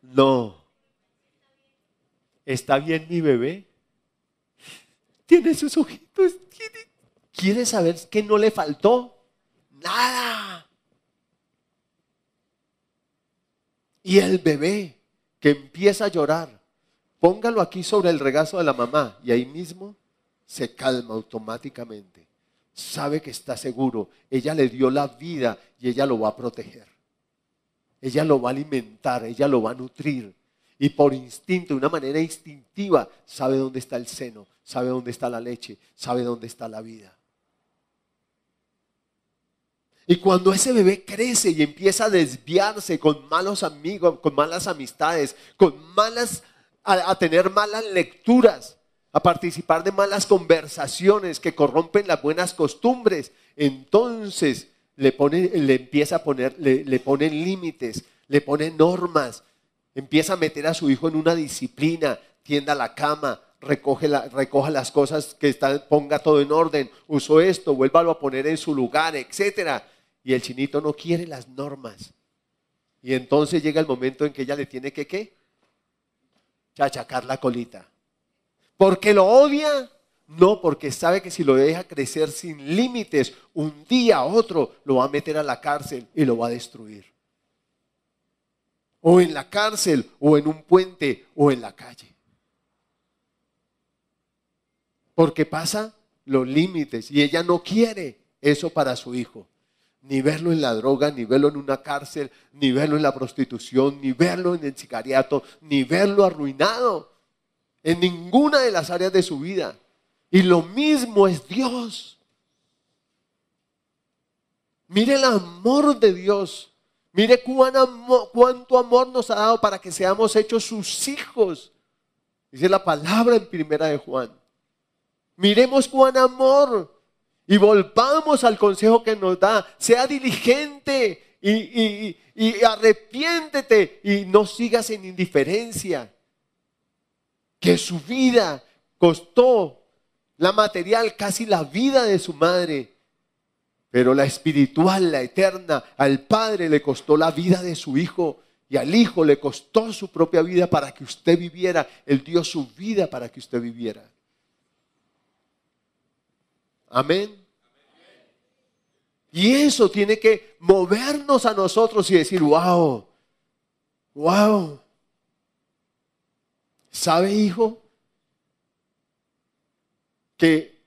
No. ¿Está bien mi bebé? Tiene sus ojitos. ¿Quiere saber qué no le faltó? Nada. Y el bebé que empieza a llorar Póngalo aquí sobre el regazo de la mamá y ahí mismo se calma automáticamente. Sabe que está seguro. Ella le dio la vida y ella lo va a proteger. Ella lo va a alimentar, ella lo va a nutrir. Y por instinto, de una manera instintiva, sabe dónde está el seno, sabe dónde está la leche, sabe dónde está la vida. Y cuando ese bebé crece y empieza a desviarse con malos amigos, con malas amistades, con malas a, tener malas lecturas, a participar de malas conversaciones que corrompen las buenas costumbres, entonces le, pone, le empieza a poner, le, le pone límites, le pone normas, empieza a meter a su hijo en una disciplina, tienda la cama, recoge recoja las cosas que están, ponga todo en orden, uso esto, vuélvalo a poner en su lugar, etcétera. Y el chinito no quiere las normas. Y entonces llega el momento en que ella le tiene que qué? chachacar la colita. ¿Porque lo odia? No, porque sabe que si lo deja crecer sin límites, un día a otro lo va a meter a la cárcel y lo va a destruir. O en la cárcel, o en un puente, o en la calle. Porque pasa los límites y ella no quiere eso para su hijo ni verlo en la droga, ni verlo en una cárcel, ni verlo en la prostitución, ni verlo en el sicariato, ni verlo arruinado en ninguna de las áreas de su vida. Y lo mismo es Dios. Mire el amor de Dios. Mire cuánto amor nos ha dado para que seamos hechos sus hijos. Dice la palabra en primera de Juan. Miremos cuán amor y volvamos al consejo que nos da. Sea diligente y, y, arrepiéntete y no sigas en indiferencia. Que su vida costó la material, casi la vida de su madre. Pero la espiritual, la eterna, al Padre le costó la vida de su Hijo y al Hijo le costó su propia vida para que usted viviera. Él dio su vida para que usted viviera. Amén. Y eso tiene que movernos a nosotros y decir, wow, wow. ¿Sabe, hijo? Que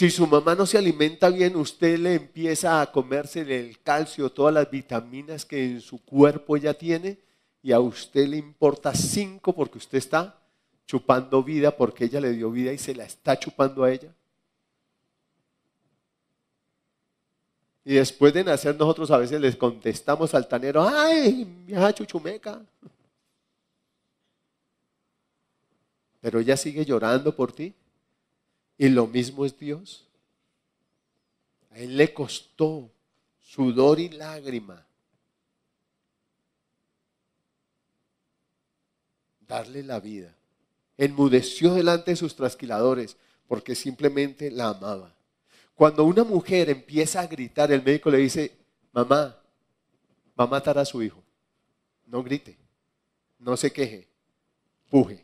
si su mamá no se alimenta bien, usted le empieza a comerse el calcio, todas las vitaminas que en su cuerpo ya tiene, y a usted le importa cinco porque usted está chupando vida porque ella le dio vida y se la está chupando a ella. Y después de nacer nosotros a veces les contestamos altanero, ay, vieja chuchumeca. Pero ella sigue llorando por ti. Y lo mismo es Dios. A él le costó sudor y lágrima darle la vida. Enmudeció delante de sus trasquiladores porque simplemente la amaba. Cuando una mujer empieza a gritar, el médico le dice, mamá, va a matar a su hijo. No grite, no se queje, puje.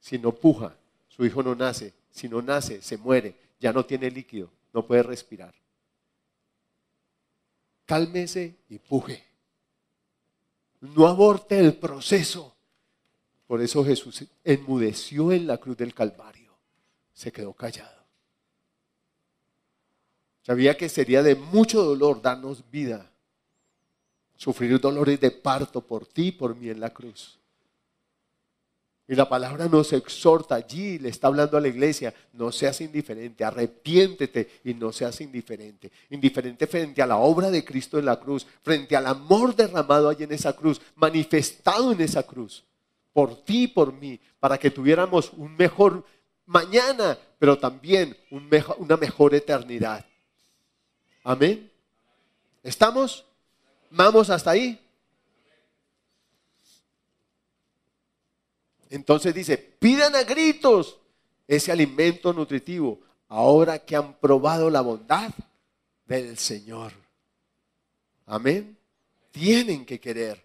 Si no puja, su hijo no nace. Si no nace, se muere, ya no tiene líquido, no puede respirar. Cálmese y puje. No aborte el proceso. Por eso Jesús enmudeció en la cruz del Calvario. Se quedó callado. Sabía que sería de mucho dolor darnos vida, sufrir dolores de parto por ti y por mí en la cruz. Y la palabra nos exhorta allí, le está hablando a la iglesia, no seas indiferente, arrepiéntete y no seas indiferente. Indiferente frente a la obra de Cristo en la cruz, frente al amor derramado allí en esa cruz, manifestado en esa cruz, por ti y por mí, para que tuviéramos un mejor mañana, pero también una mejor eternidad. Amén. ¿Estamos? ¿Vamos hasta ahí? Entonces dice, pidan a gritos ese alimento nutritivo ahora que han probado la bondad del Señor. Amén. Tienen que querer,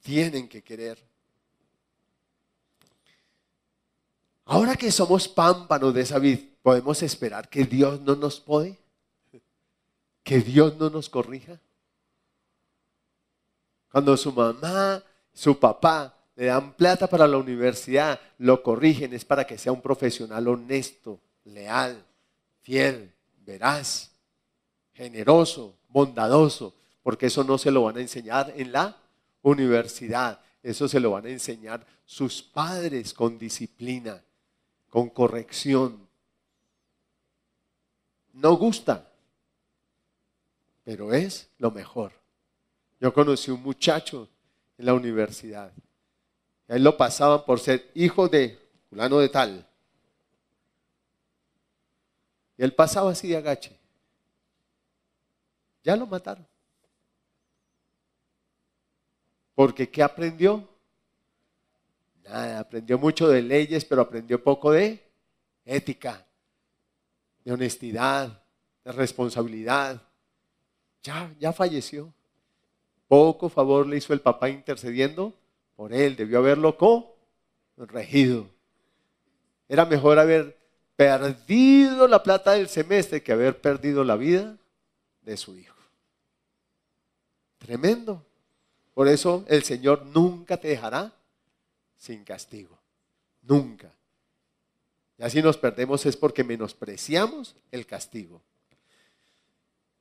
tienen que querer. Ahora que somos pámpanos de esa vid, ¿podemos esperar que Dios no nos puede? que Dios no nos corrija? Cuando su mamá, su papá le dan plata para la universidad, lo corrigen, es para que sea un profesional honesto, leal, fiel, veraz, generoso, bondadoso, porque eso no se lo van a enseñar en la universidad, eso se lo van a enseñar sus padres con disciplina, con corrección. No gusta, pero es lo mejor. Yo conocí un muchacho en la universidad. A él lo pasaban por ser hijo de fulano de tal. Y él pasaba así de agache. Ya lo mataron. Porque ¿qué aprendió? Nada, aprendió mucho de leyes, pero aprendió poco de ética, de honestidad, de responsabilidad. Ya, ya falleció. Poco favor le hizo el papá intercediendo por él. Debió haberlo corregido. Era mejor haber perdido la plata del semestre que haber perdido la vida de su hijo. Tremendo. Por eso el Señor nunca te dejará sin castigo. Nunca. Y así nos perdemos es porque menospreciamos el castigo.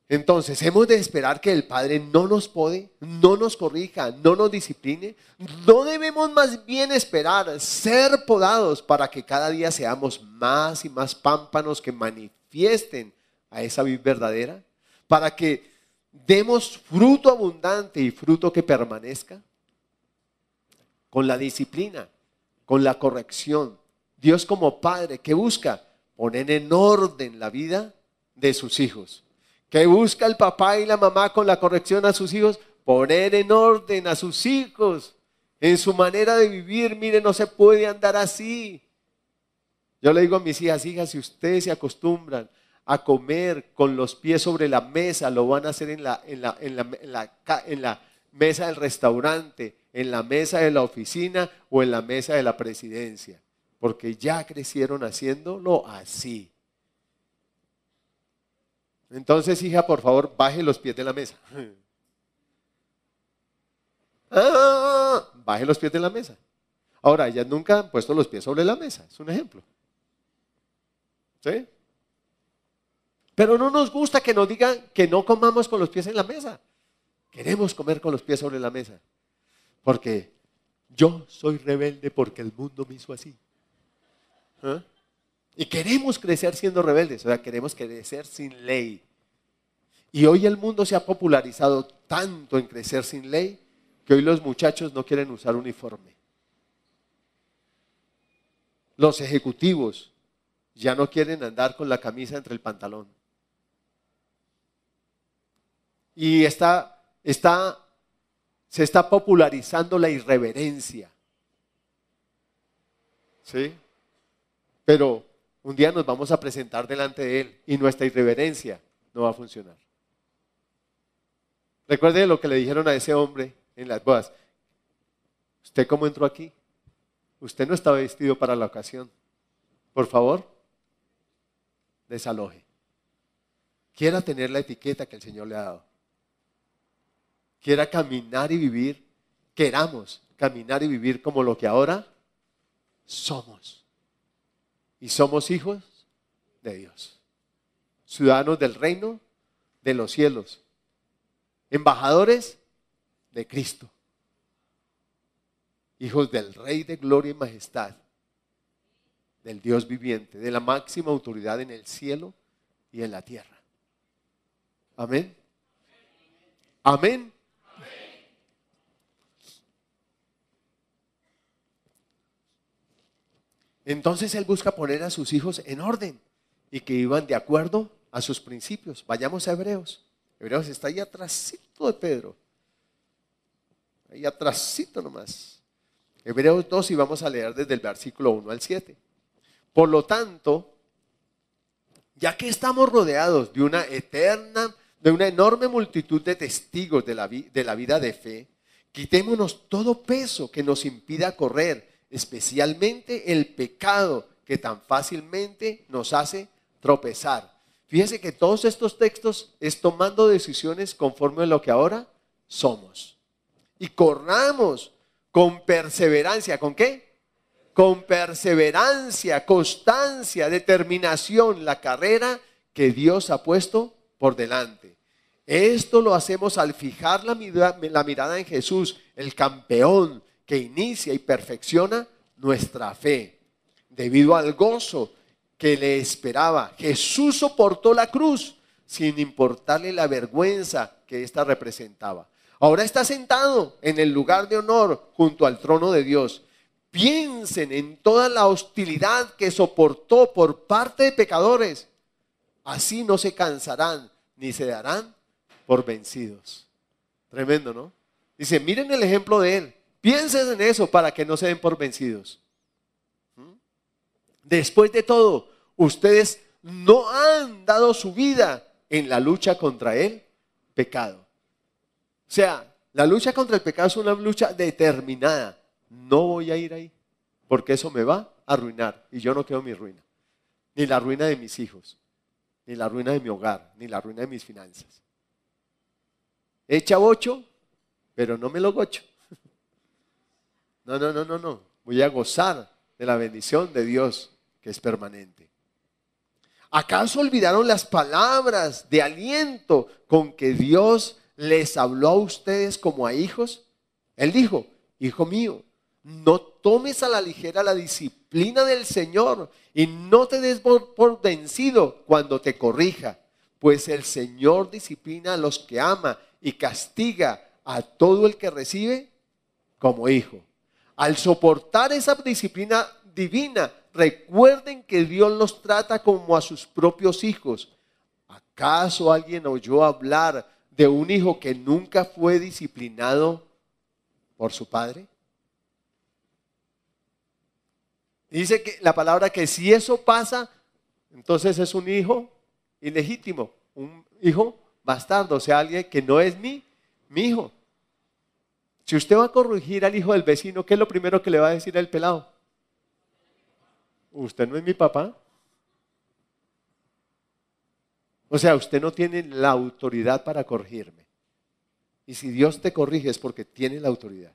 Entonces, hemos de esperar que el Padre no nos pode, no nos corrija, no nos discipline. No debemos más bien esperar ser podados para que cada día seamos más y más pámpanos que manifiesten a esa vida verdadera, para que demos fruto abundante y fruto que permanezca. Con la disciplina, con la corrección. Dios como Padre que busca poner en orden la vida de sus hijos que busca el papá y la mamá con la corrección a sus hijos, poner en orden a sus hijos en su manera de vivir. Mire, no se puede andar así. Yo le digo a mis hijas, hijas, si ustedes se acostumbran a comer con los pies sobre la mesa, lo van a hacer en la, mesa del restaurante, en la mesa de la oficina o en la mesa de la presidencia, porque ya crecieron haciéndolo así. Entonces, hija, por favor, baje los pies de la mesa. Ah, baje los pies de la mesa. Ahora, ellas nunca han puesto los pies sobre la mesa, es un ejemplo. ¿Sí? Pero no nos gusta que nos digan que no comamos con los pies en la mesa. Queremos comer con los pies sobre la mesa. Porque Yo soy rebelde porque el mundo me hizo así. ¿Ah? Y queremos crecer siendo rebeldes, o sea, queremos crecer sin ley. Y hoy el mundo se ha popularizado tanto en crecer sin ley que hoy los muchachos no quieren usar uniforme. Los ejecutivos ya no quieren andar con la camisa entre el pantalón. Y está, está, se está popularizando la irreverencia. ¿Sí? Pero un día nos vamos a presentar delante de Él y nuestra irreverencia no va a funcionar. Recuerde lo que le dijeron a ese hombre en las bodas. ¿Usted cómo entró aquí? Usted no estaba vestido para la ocasión. Por favor, desaloje. Quiera tener la etiqueta que el Señor le ha dado. Quiera caminar y vivir, queramos caminar y vivir como lo que ahora somos. Y somos hijos de Dios. Ciudadanos del reino de los cielos. Embajadores de Cristo. Hijos del Rey de gloria y majestad. Del Dios viviente, de la máxima autoridad en el cielo y en la tierra. Amén. Amén. Entonces Él busca poner a sus hijos en orden y que iban de acuerdo a sus principios. Vayamos a Hebreos. Hebreos está ahí atrásito de Pedro. Ahí atrásito nomás. Hebreos 2 y vamos a leer desde el versículo 1 al 7. Por lo tanto, ya que estamos rodeados de una eterna, de una enorme multitud de testigos de la, de la vida de fe, quitémonos todo peso que nos impida correr especialmente el pecado que tan fácilmente nos hace tropezar. Fíjese que todos estos textos es tomando decisiones conforme a lo que ahora somos. Y corramos con perseverancia. ¿Con qué? Con perseverancia, constancia, determinación, la carrera que Dios ha puesto por delante. Esto lo hacemos al fijar la mirada, la mirada en Jesús, el campeón, que inicia y perfecciona nuestra fe. Debido al gozo que le esperaba, Jesús soportó la cruz sin importarle la vergüenza que ésta representaba. Ahora está sentado en el lugar de honor junto al trono de Dios. Piensen en toda la hostilidad que soportó por parte de pecadores. Así no se cansarán ni se darán por vencidos. Tremendo, ¿no? Dice, miren el ejemplo de él. Piensen en eso para que no se den por vencidos. Después de todo, ustedes no han dado su vida en la lucha contra el pecado. O sea, la lucha contra el pecado es una lucha determinada. No voy a ir ahí, porque eso me va a arruinar y yo no quiero mi ruina. Ni la ruina de mis hijos, ni la ruina de mi hogar, ni la ruina de mis finanzas. Echa bocho, pero no me lo gocho. No, no, no, no, no. Voy a gozar de la bendición de Dios que es permanente. ¿Acaso olvidaron las palabras de aliento con que Dios les habló a ustedes como a hijos? Él dijo, hijo mío, no tomes a la ligera la disciplina del Señor y no te des por vencido cuando te corrija, pues el Señor disciplina a los que ama y castiga a todo el que recibe como hijo. Al soportar esa disciplina divina, recuerden que Dios los trata como a sus propios hijos. ¿Acaso alguien oyó hablar de un hijo que nunca fue disciplinado por su padre? Dice que la palabra que si eso pasa, entonces es un hijo ilegítimo, un hijo bastardo, o sea, alguien que no es mi, mi hijo. Si usted va a corregir al hijo del vecino, ¿qué es lo primero que le va a decir al pelado? ¿Usted no es mi papá? O sea, usted no tiene la autoridad para corregirme. Y si Dios te corrige es porque tiene la autoridad.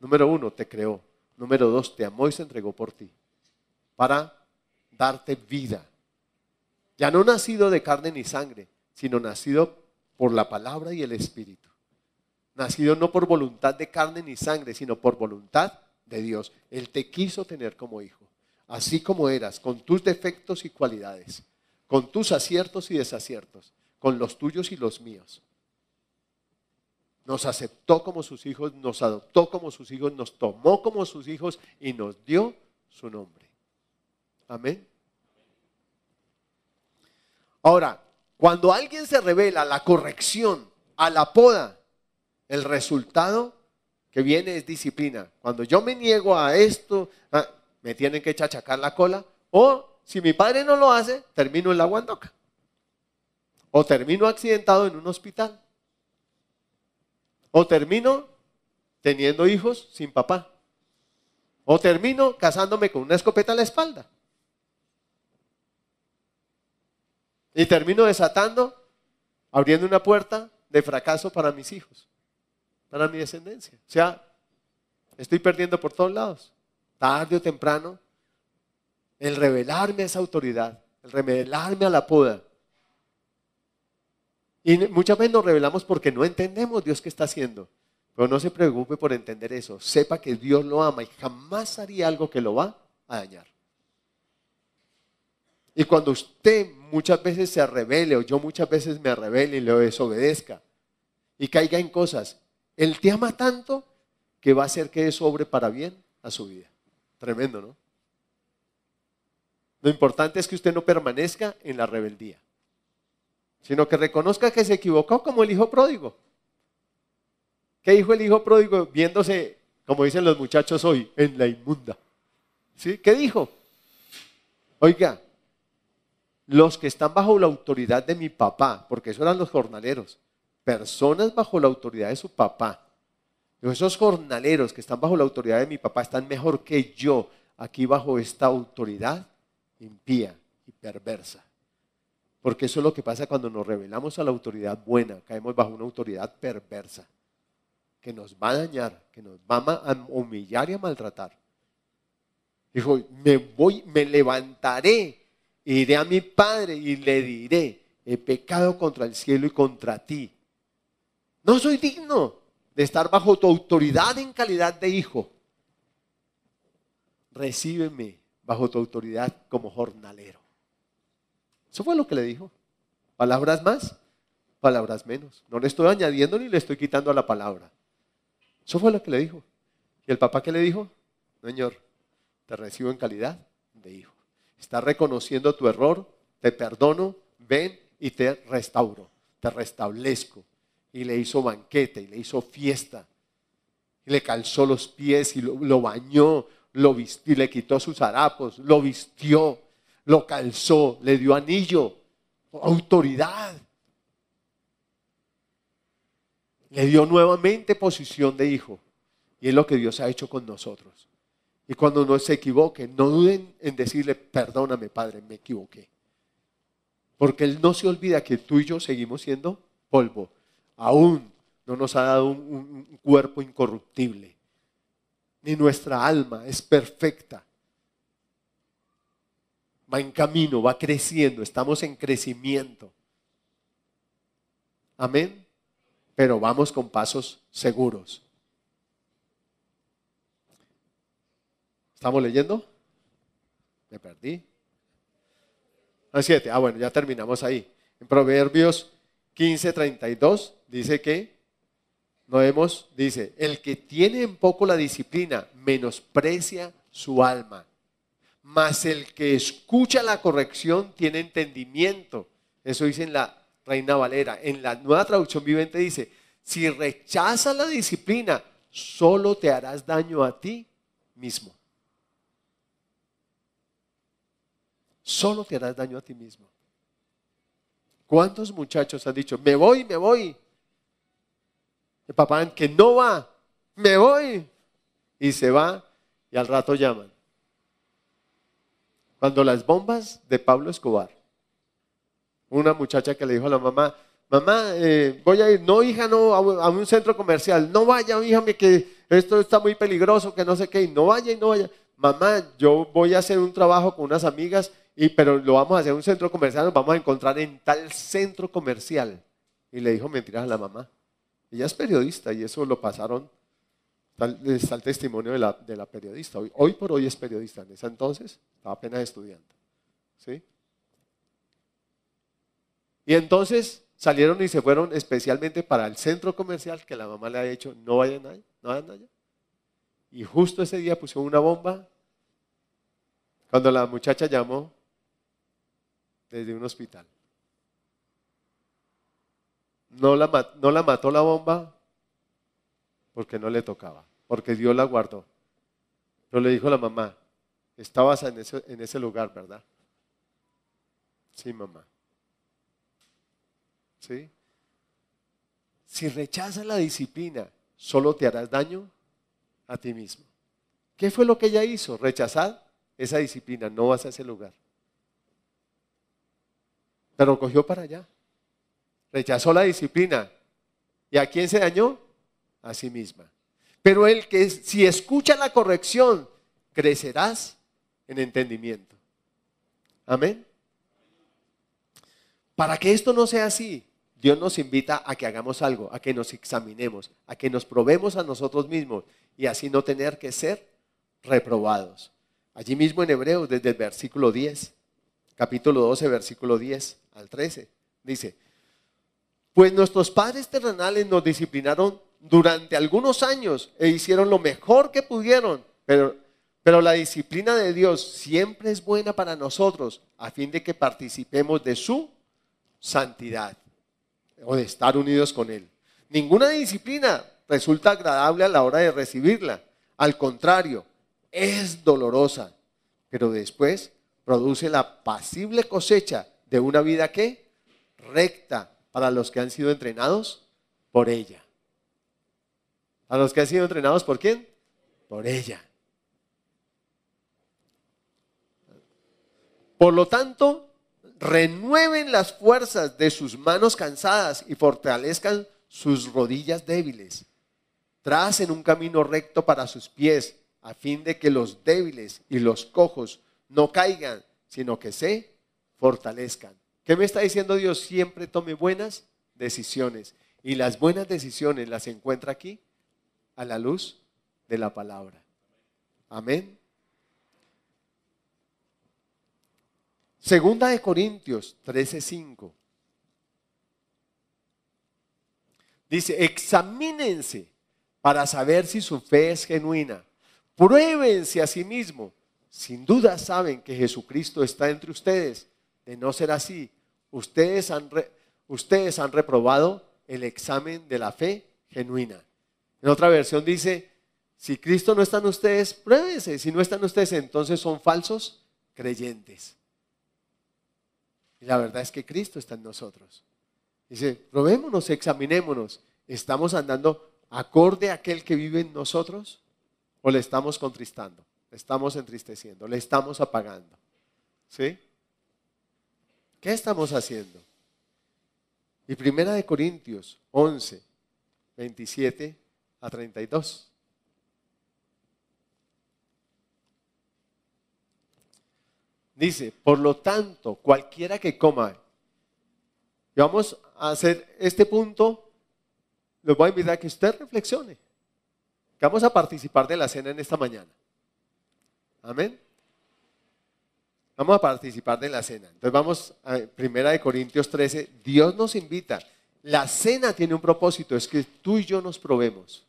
Número uno, te creó. Número dos, te amó y se entregó por ti. Para darte vida. Ya no nacido de carne ni sangre, sino nacido por la palabra y el Espíritu. Nacido no por voluntad de carne ni sangre, sino por voluntad de Dios. Él te quiso tener como hijo, así como eras, con tus defectos y cualidades, con tus aciertos y desaciertos, con los tuyos y los míos. Nos aceptó como sus hijos, nos adoptó como sus hijos, nos tomó como sus hijos y nos dio su nombre. Amén. Ahora, cuando alguien se revela la corrección, a la poda, el resultado que viene es disciplina. Cuando yo me niego a esto, ah, me tienen que chachacar la cola. O si mi padre no lo hace, termino en la guandoca. O termino accidentado en un hospital. O termino teniendo hijos sin papá. O termino casándome con una escopeta a la espalda. Y termino desatando, abriendo una puerta de fracaso para mis hijos, para mi descendencia. O sea, estoy perdiendo por todos lados. Tarde o temprano, el revelarme a esa autoridad, el revelarme a la poda. Y muchas veces nos revelamos porque no entendemos Dios qué está haciendo. Pero no se preocupe por entender eso. Sepa que Dios lo ama y jamás haría algo que lo va a dañar. Y cuando usted muchas veces se revele o yo muchas veces me revele y le desobedezca y caiga en cosas, Él te ama tanto que va a hacer que sobre para bien a su vida. Tremendo, ¿no? Lo importante es que usted no permanezca en la rebeldía, sino que reconozca que se equivocó como el hijo pródigo. ¿Qué dijo el hijo pródigo viéndose, como dicen los muchachos hoy, en la inmunda? ¿Sí? ¿Qué dijo? Oiga, los que están bajo la autoridad de mi papá, porque eso eran los jornaleros, personas bajo la autoridad de su papá. Esos jornaleros que están bajo la autoridad de mi papá están mejor que yo aquí bajo esta autoridad impía y perversa. Porque eso es lo que pasa cuando nos revelamos a la autoridad buena, caemos bajo una autoridad perversa, que nos va a dañar, que nos va a humillar y a maltratar. Dijo, me voy, me levantaré Iré a mi padre y le diré, he pecado contra el cielo y contra ti. No soy digno de estar bajo tu autoridad en calidad de hijo. Recíbeme bajo tu autoridad como jornalero. Eso fue lo que le dijo. Palabras más, palabras menos. No le estoy añadiendo ni le estoy quitando a la palabra. Eso fue lo que le dijo. ¿Y el papá qué le dijo? Señor, te recibo en calidad de hijo. Estás reconociendo tu error, te perdono, ven y te restauro, te restablezco. Y le hizo banquete y le hizo fiesta. Y le calzó los pies y lo, bañó, lo y le quitó sus harapos, lo vistió, lo calzó, le dio anillo, autoridad. Le dio nuevamente posición de hijo. Y es lo que Dios ha hecho con nosotros. Y cuando uno se equivoque, no duden en decirle, perdóname Padre, me equivoqué. Porque Él no se olvida que tú y yo seguimos siendo polvo. Aún no nos ha dado un, cuerpo incorruptible. Ni nuestra alma es perfecta. Va en camino, va creciendo, estamos en crecimiento. Amén. Pero vamos con pasos seguros. ¿Estamos leyendo? Me perdí. A ah, 7. Ah, bueno, ya terminamos ahí. En Proverbios 15, 32 dice que no hemos, dice, el que tiene en poco la disciplina menosprecia su alma, mas el que escucha la corrección tiene entendimiento. Eso dice en la Reina Valera. En la nueva traducción viviente dice, si rechazas la disciplina, solo te harás daño a ti mismo. solo te harás daño a ti mismo. ¿Cuántos muchachos han dicho, me voy, me voy? El papá que no va, me voy. Y se va y al rato llaman. Cuando las bombas de Pablo Escobar, una muchacha que le dijo a la mamá, mamá, eh, voy a ir, no hija, no, a, un centro comercial, no vaya, hija, que esto está muy peligroso, que no sé qué, y no vaya y no vaya. Mamá, yo voy a hacer un trabajo con unas amigas y, pero lo vamos a hacer en un centro comercial, nos vamos a encontrar en tal centro comercial. Y le dijo mentiras a la mamá. Ella es periodista y eso lo pasaron, está el testimonio de la, de la periodista. Hoy, hoy, por hoy es periodista, en ese entonces estaba apenas estudiando. ¿sí? Y entonces salieron y se fueron especialmente para el centro comercial que la mamá le había dicho, no vayan allá, no vayan allá. Y justo ese día pusieron una bomba. Cuando la muchacha llamó desde un hospital. No la, no la mató la bomba porque no le tocaba, porque Dios la guardó. Pero le dijo la mamá, estabas en ese, en ese lugar, ¿verdad? Sí, mamá. ¿Sí? Si rechazas la disciplina, solo te harás daño a ti mismo. ¿Qué fue lo que ella hizo? Rechazar esa disciplina, no vas a ese lugar. Pero cogió para allá. Rechazó la disciplina. ¿Y a quién se dañó? A sí misma. Pero el que si escucha la corrección, crecerás en entendimiento. Amén. Para que esto no sea así, Dios nos invita a que hagamos algo, a que nos examinemos, a que nos probemos a nosotros mismos y así no tener que ser reprobados. Allí mismo en Hebreos, desde el versículo 10, capítulo 12, versículo 10 al 13, dice, pues nuestros padres terrenales nos disciplinaron durante algunos años e hicieron lo mejor que pudieron, pero, pero la disciplina de Dios siempre es buena para nosotros, a fin de que participemos de su santidad o de estar unidos con Él. Ninguna disciplina resulta agradable a la hora de recibirla. Al contrario, es dolorosa, pero después produce la pasible cosecha de una vida que recta para los que han sido entrenados por ella. A los que han sido entrenados por quién? Por ella. Por lo tanto, renueven las fuerzas de sus manos cansadas y fortalezcan sus rodillas débiles. Tracen un camino recto para sus pies, a fin de que los débiles y los cojos no caigan, sino que se fortalezcan. ¿Qué me está diciendo Dios? Siempre tome buenas decisiones. Y las buenas decisiones las encuentra aquí, a la luz de la palabra. Amén. Segunda de Corintios 13:5. Dice, examínense para saber si su fe es genuina. Pruébense a sí mismo. Sin duda saben que Jesucristo está entre ustedes. De no ser así, ustedes han, ustedes han reprobado el examen de la fe genuina. En otra versión dice, si Cristo no está en ustedes, pruébense. Si no están ustedes, entonces son falsos creyentes. Y la verdad es que Cristo está en nosotros. Dice, probémonos, examinémonos. ¿Estamos andando acorde a aquel que vive en nosotros? ¿O le estamos contristando? Estamos entristeciendo, le estamos apagando. ¿Sí? ¿Qué estamos haciendo? Y Primera de Corintios 11, 27 a 32. Dice, por lo tanto, cualquiera que coma, y vamos a hacer este punto, les voy a invitar a que usted reflexione, que vamos a participar de la cena en esta mañana. Amén. Vamos a participar de la cena. Entonces vamos a Primera de Corintios 13. Dios nos invita. La cena tiene un propósito, es que tú y yo nos probemos.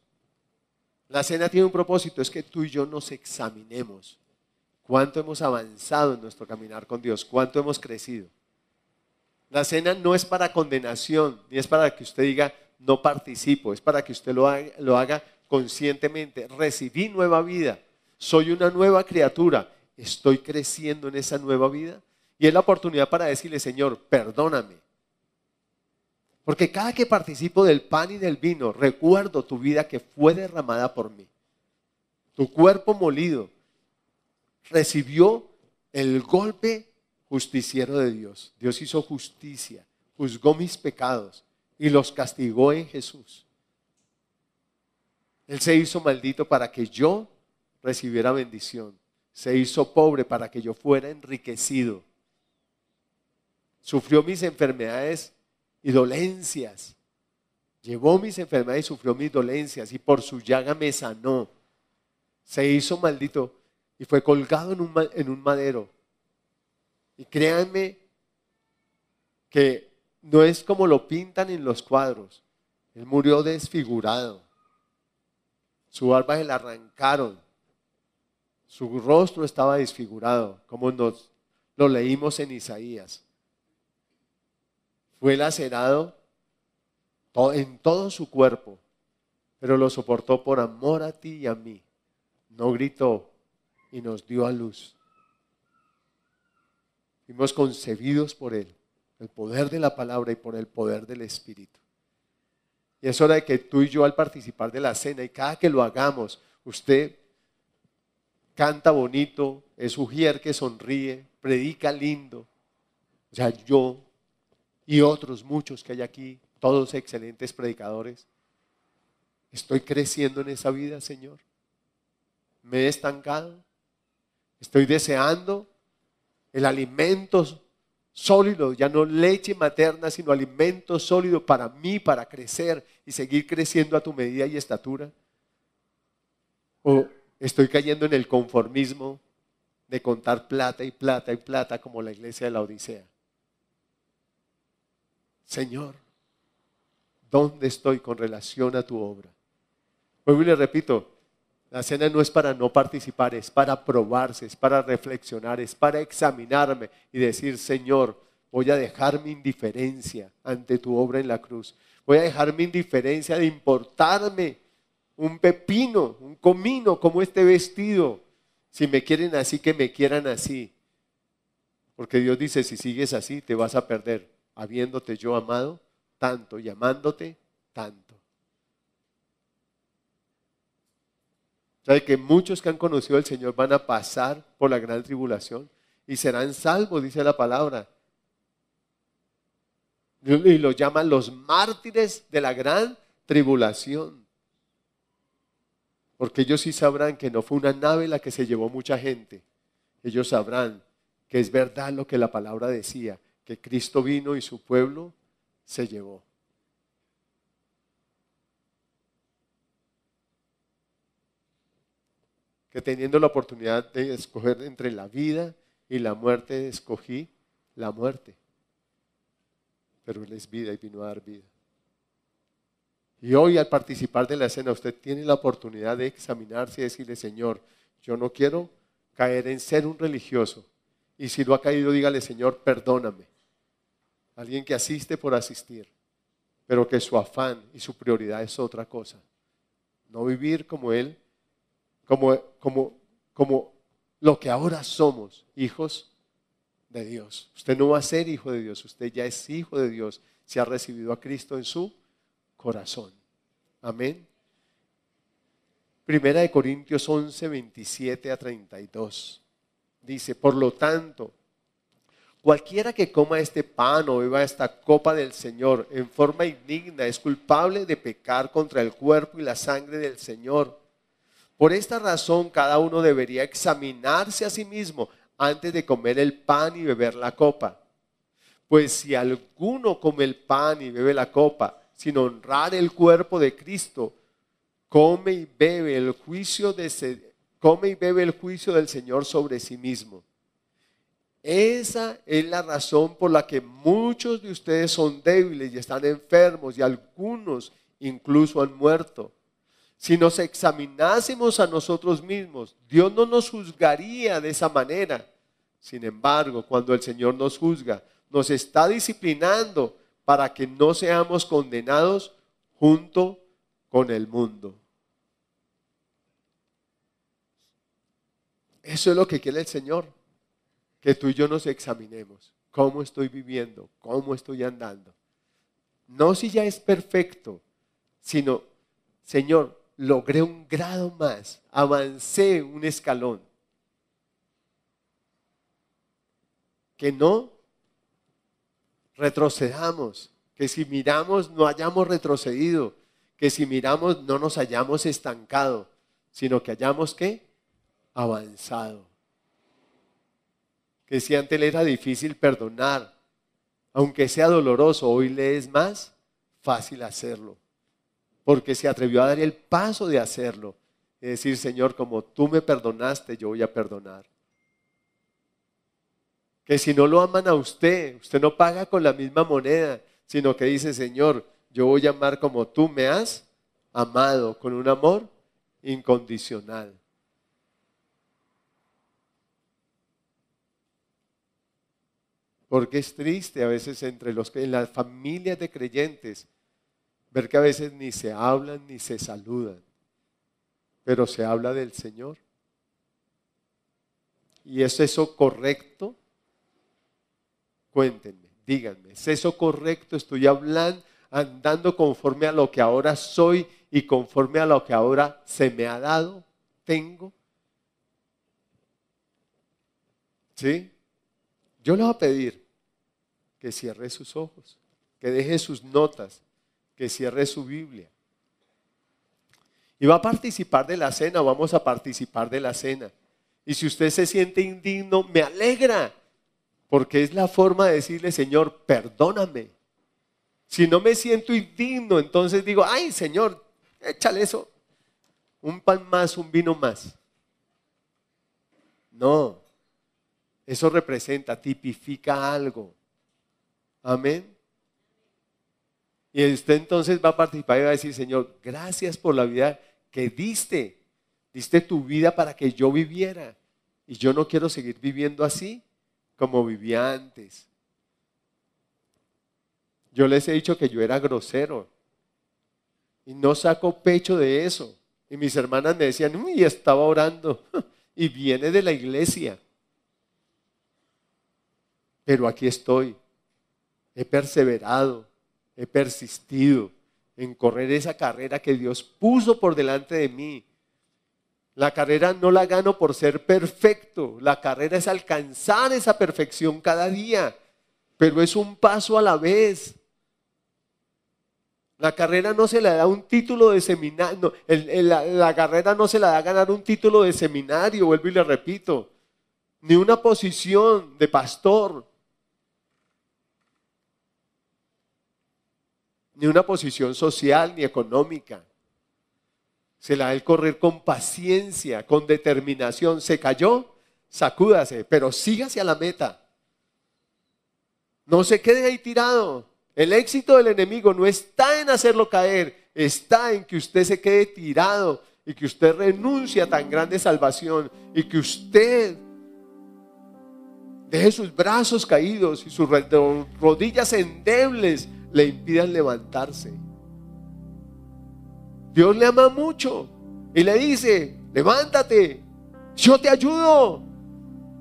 La cena tiene un propósito, es que tú y yo nos examinemos cuánto hemos avanzado en nuestro caminar con Dios, cuánto hemos crecido. La cena no es para condenación, ni es para que usted diga, no participo, es para que usted lo haga, lo haga conscientemente. Recibí nueva vida, soy una nueva criatura, estoy creciendo en esa nueva vida. Y es la oportunidad para decirle, Señor, perdóname. Porque cada que participo del pan y del vino, recuerdo tu vida que fue derramada por mí. Tu cuerpo molido, recibió el golpe justiciero de Dios. Dios hizo justicia, juzgó mis pecados y los castigó en Jesús. Él se hizo maldito para que yo recibiera bendición. Se hizo pobre para que yo fuera enriquecido. Sufrió mis enfermedades y dolencias. Llevó mis enfermedades y sufrió mis dolencias y por su llaga me sanó. Se hizo maldito y fue colgado en un, en un madero. Y créanme que no es como lo pintan en los cuadros. Él murió desfigurado. Su barba se la arrancaron. Su rostro estaba desfigurado, como nos lo leímos en Isaías. Fue lacerado en todo su cuerpo, pero lo soportó por amor a ti y a mí. No gritó y nos dio a luz. Fuimos concebidos por Él, el poder de la palabra y por el poder del Espíritu. Y es hora de que tú y yo al participar de la cena y cada que lo hagamos, usted canta bonito, es ujier que sonríe, predica lindo. O sea, yo y otros muchos que hay aquí, todos excelentes predicadores. Estoy creciendo en esa vida, Señor. Me he estancado. Estoy deseando el alimento sólido, ya no leche materna, sino alimento sólido para mí, para crecer y seguir creciendo a tu medida y estatura. O estoy cayendo en el conformismo de contar plata y plata y plata como la iglesia de la Odisea. Señor, ¿dónde estoy con relación a tu obra? Hoy le repito, la cena no es para no participar, es para probarse, es para reflexionar, es para examinarme y decir, Señor, voy a dejar mi indiferencia ante tu obra en la cruz. Voy a dejar mi indiferencia de importarme un pepino, un comino como este vestido. Si me quieren así, que me quieran así. Porque Dios dice, si sigues así, te vas a perder, habiéndote yo amado tanto y amándote tanto. ¿Sabe que muchos que han conocido al Señor van a pasar por la gran tribulación y serán salvos, dice la palabra? Y los llaman los mártires de la gran tribulación. Porque ellos sí sabrán que no fue una nave la que se llevó mucha gente. Ellos sabrán que es verdad lo que la palabra decía, que Cristo vino y su pueblo se llevó. Que teniendo la oportunidad de escoger entre la vida y la muerte, escogí la muerte. Pero Él es vida y vino a dar vida. Y hoy al participar de la escena usted tiene la oportunidad de examinarse y decirle, Señor, yo no quiero caer en ser un religioso. Y si lo ha caído, dígale, Señor, perdóname. Alguien que asiste por asistir, pero que su afán y su prioridad es otra cosa. No vivir como Él, como, como, como lo que ahora somos, hijos de Dios. Usted no va a ser hijo de Dios, usted ya es hijo de Dios si ha recibido a Cristo en su corazón. Amén. Primera de Corintios 11, 27 a 32. Dice, por lo tanto, cualquiera que coma este pan o beba esta copa del Señor en forma indigna es culpable de pecar contra el cuerpo y la sangre del Señor. Por esta razón cada uno debería examinarse a sí mismo antes de comer el pan y beber la copa. Pues si alguno come el pan y bebe la copa, sin honrar el cuerpo de Cristo, come y bebe el juicio de come y bebe el juicio del Señor sobre sí mismo. Esa es la razón por la que muchos de ustedes son débiles y están enfermos y algunos incluso han muerto. Si nos examinásemos a nosotros mismos, Dios no nos juzgaría de esa manera. Sin embargo, cuando el Señor nos juzga, nos está disciplinando para que no seamos condenados junto con el mundo. Eso es lo que quiere el Señor, que tú y yo nos examinemos. ¿Cómo estoy viviendo? ¿Cómo estoy andando? No si ya es perfecto, sino, Señor, logré un grado más, avancé un escalón. Que no retrocedamos, que si miramos no hayamos retrocedido, que si miramos no nos hayamos estancado, sino que hayamos que avanzado. Que si antes le era difícil perdonar, aunque sea doloroso, hoy le es más fácil hacerlo. porque se atrevió a dar el paso de hacerlo. Decir, Señor, como tú me perdonaste, yo voy a perdonar. Que si no lo aman a usted, usted no paga con la misma moneda, sino que dice, Señor, yo voy a amar como tú me has amado, con un amor incondicional. Porque es triste a veces entre los en las familias de creyentes ver que a veces ni se hablan ni se saludan, pero se habla del Señor. ¿Y es eso correcto? Cuéntenme, díganme, ¿es eso correcto? Estoy hablando, andando conforme a lo que ahora soy y conforme a lo que ahora se me ha dado, tengo. ¿Sí? Yo le voy a pedir que cierre sus ojos, que deje sus notas, que cierre su Biblia. Y va a participar de la cena, vamos a participar de la cena. Y si usted se siente indigno, me alegra, porque es la forma de decirle, Señor, perdóname. Si no me siento indigno, entonces digo, ay, Señor, échale eso. Un pan más, un vino más. No, eso representa, tipifica algo. Amén. Y usted entonces va a participar y va a decir, Señor, gracias por la vida que diste. Diste tu vida para que yo viviera. Y yo no quiero seguir viviendo así como vivía antes. Yo les he dicho que yo era grosero. Y no saco pecho de eso. Y mis hermanas me decían, uy, estaba orando. Y viene de la iglesia. Pero aquí estoy he perseverado, he persistido en correr esa carrera que Dios puso por delante de mí. La carrera no la gano por ser perfecto, la carrera es alcanzar esa perfección cada día, pero es un paso a la vez. La carrera no se le da un título de seminario, la, la carrera no se la da ganar un título de seminario, vuelvo y le repito, ni una posición de pastor, ni una posición social ni económica. Se la da el correr con paciencia, con determinación. Se cayó, sacúdase, pero siga hacia la meta. No se quede ahí tirado. El éxito del enemigo no está en hacerlo caer, está en que usted se quede tirado y que usted renuncie a tan grande salvación y que usted deje sus brazos caídos y sus rodillas endebles le impidan levantarse. Dios le ama mucho y le dice, levántate, yo te ayudo,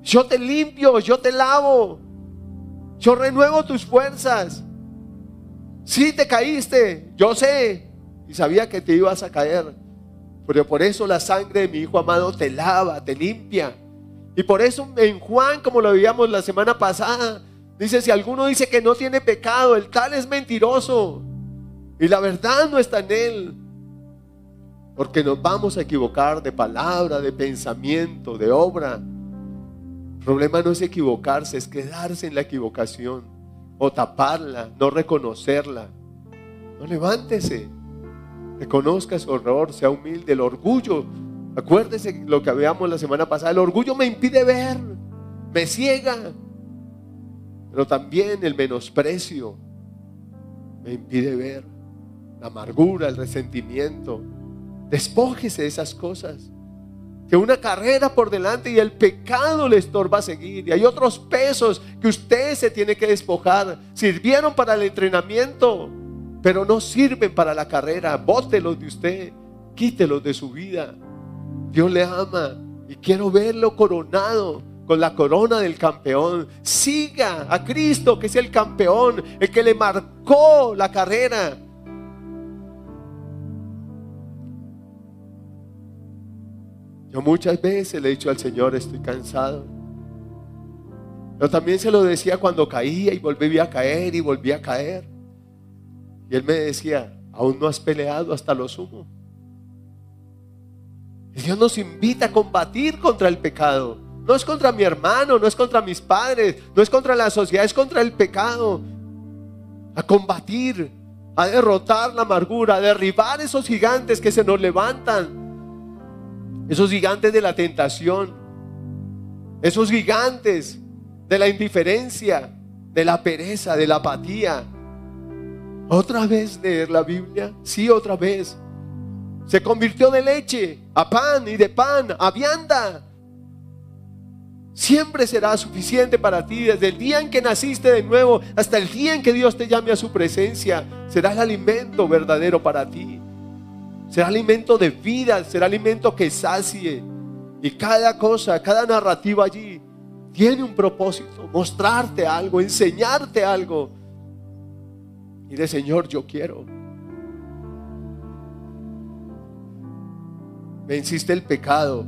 yo te limpio, yo te lavo, yo renuevo tus fuerzas. Si te caíste, yo sé y sabía que te ibas a caer, pero por eso la sangre de mi Hijo amado te lava, te limpia. Y por eso en Juan, como lo veíamos la semana pasada, Dice, si alguno dice que no tiene pecado, el tal es mentiroso. Y la verdad no está en él. Porque nos vamos a equivocar de palabra, de pensamiento, de obra. El problema no es equivocarse, es quedarse en la equivocación. O taparla, no reconocerla. No levántese. Reconozca su horror, sea humilde. El orgullo, acuérdese lo que habíamos la semana pasada. El orgullo me impide ver, me ciega pero también el menosprecio me impide ver la amargura, el resentimiento. Despójese de esas cosas. Que una carrera por delante y el pecado le estorba a seguir. Y hay otros pesos que usted se tiene que despojar. Sirvieron para el entrenamiento, pero no sirven para la carrera. Bótelos de usted, quítelos de su vida. Dios le ama y quiero verlo coronado con la corona del campeón. Siga a Cristo, que es el campeón, el que le marcó la carrera. Yo muchas veces le he dicho al Señor, estoy cansado. Pero también se lo decía cuando caía y volvía a caer y volvía a caer. Y él me decía, aún no has peleado hasta lo sumo. Y Dios nos invita a combatir contra el pecado. No es contra mi hermano, no es contra mis padres, no es contra la sociedad, es contra el pecado. A combatir, a derrotar la amargura, a derribar esos gigantes que se nos levantan, esos gigantes de la tentación, esos gigantes de la indiferencia, de la pereza, de la apatía. Otra vez leer la Biblia, sí, otra vez. Se convirtió de leche a pan y de pan a vianda. Siempre será suficiente para ti desde el día en que naciste de nuevo hasta el día en que Dios te llame a su presencia. Será el alimento verdadero para ti. Será alimento de vida, será alimento que sacie. Y cada cosa, cada narrativa allí tiene un propósito, mostrarte algo, enseñarte algo. Y de Señor, yo quiero. Venciste el pecado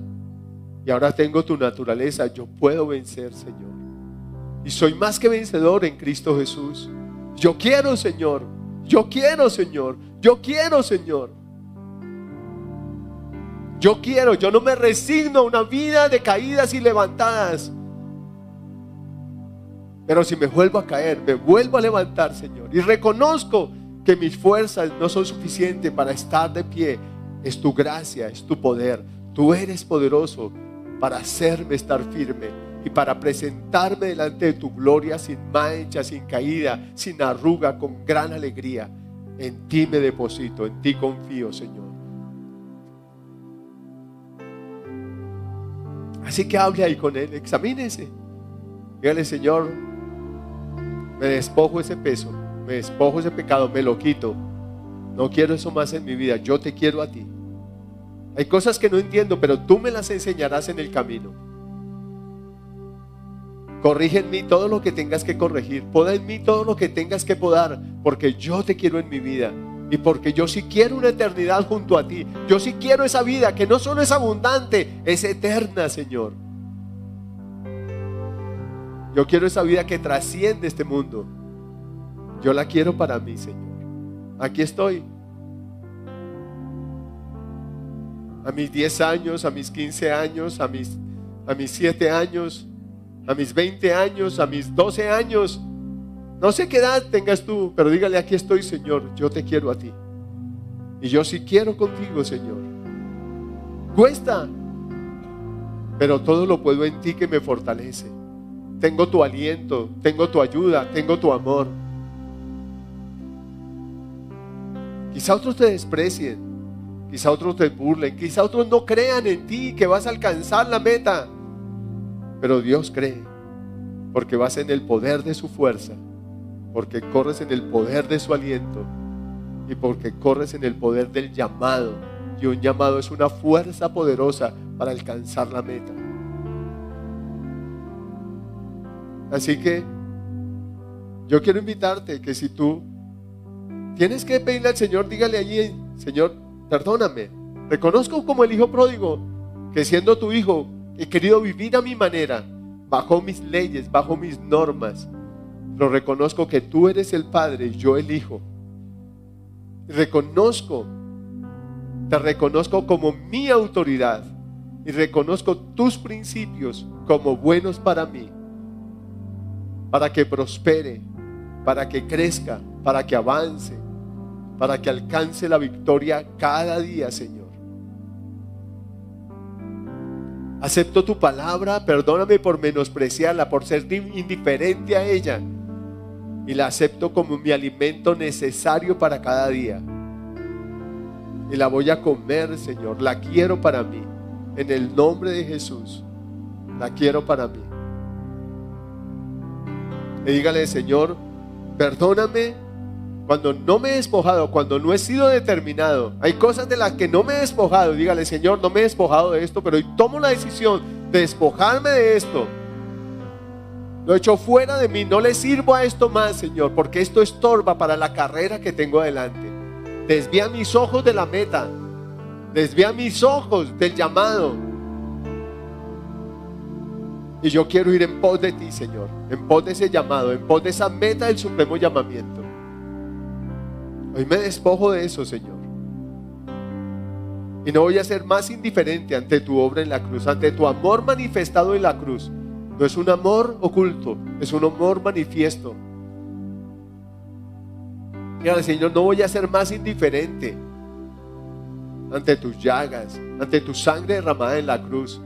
y ahora tengo tu naturaleza. Yo puedo vencer, Señor. Y soy más que vencedor en Cristo Jesús. Yo quiero, Señor. Yo quiero, Señor. Yo quiero, Señor. Yo quiero, yo no me resigno a una vida de caídas y levantadas. Pero si me vuelvo a caer, me vuelvo a levantar, Señor. Y reconozco que mis fuerzas no son suficientes para estar de pie es tu gracia, es tu poder. Tú eres poderoso para hacerme estar firme y para presentarme delante de tu gloria sin mancha, sin caída, sin arruga, con gran alegría. En ti me deposito, en ti confío, Señor. Así que hable ahí con Él, examínese. Dígale, Señor, me despojo ese peso, me despojo ese pecado, me lo quito no quiero eso más en mi vida. Yo te quiero a ti. Hay cosas que no entiendo, pero tú me las enseñarás en el camino. Corrige en mí todo lo que tengas que corregir. Poda en mí todo lo que tengas que podar. Porque yo te quiero en mi vida. Y porque yo sí quiero una eternidad junto a ti. Yo sí quiero esa vida que no solo es abundante, es eterna, Señor. Yo quiero esa vida que trasciende este mundo. Yo la quiero para mí, Señor. Aquí estoy. A mis 10 años, a mis 15 años, a mis, a mis 7 años, a mis 20 años, a mis 12 años. No sé qué edad tengas tú, pero dígale, aquí estoy, Señor, yo te quiero a ti. Y yo sí quiero contigo, Señor. Cuesta, pero todo lo puedo en ti que me fortalece. Tengo tu aliento, tengo tu ayuda, tengo tu amor. Quizá otros te desprecien, quizá otros te burlen, quizá otros no crean en ti que vas a alcanzar la meta. Pero Dios cree, porque vas en el poder de su fuerza, porque corres en el poder de su aliento y porque corres en el poder del llamado. Y un llamado es una fuerza poderosa para alcanzar la meta. Así que yo quiero invitarte que si tú Tienes que pedirle al Señor, dígale allí, Señor, perdóname. Reconozco como el hijo pródigo que siendo tu hijo he querido vivir a mi manera, bajo mis leyes, bajo mis normas. Pero reconozco que tú eres el Padre y yo el Hijo. Reconozco, te reconozco como mi autoridad y reconozco tus principios como buenos para mí, para que prospere, para que crezca, para que avance, para que alcance la victoria cada día, Señor. Acepto tu palabra, perdóname por menospreciarla, por ser indiferente a ella. Y la acepto como mi alimento necesario para cada día. Y la voy a comer, Señor. La quiero para mí. En el nombre de Jesús. La quiero para mí. Y dígale, Señor, perdóname cuando no me he despojado, cuando no he sido determinado, hay cosas de las que no me he despojado. Dígale, Señor, no me he despojado de esto, pero hoy tomo la decisión de despojarme de esto. Lo he hecho fuera de mí, no le sirvo a esto más, Señor, porque esto estorba para la carrera que tengo adelante. Desvía mis ojos de la meta, desvía mis ojos del llamado. Y yo quiero ir en pos de ti, Señor, en pos de ese llamado, en pos de esa meta del supremo llamamiento. Hoy me despojo de eso, Señor. Y no voy a ser más indiferente ante tu obra en la cruz, ante tu amor manifestado en la cruz. No es un amor oculto, es un amor manifiesto. Dígale, Señor, no voy a ser más indiferente ante tus llagas, ante tu sangre derramada en la cruz,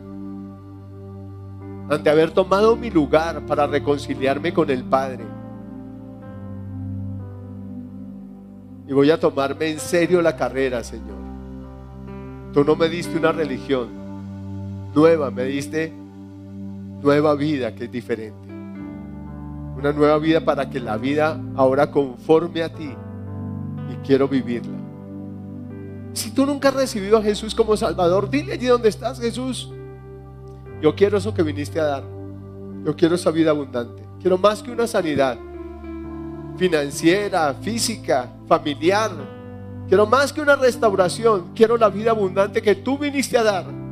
ante haber tomado mi lugar para reconciliarme con el Padre. Y voy a tomarme en serio la carrera, Señor. Tú no me diste una religión nueva, me diste nueva vida que es diferente. Una nueva vida para que la vida ahora conforme a ti y quiero vivirla. Si tú nunca has recibido a Jesús como Salvador, dile allí donde estás, Jesús. Yo quiero eso que viniste a dar. Yo quiero esa vida abundante. Quiero más que una sanidad financiera, física, familiar. Quiero más que una restauración. Quiero la vida abundante que tú viniste a dar.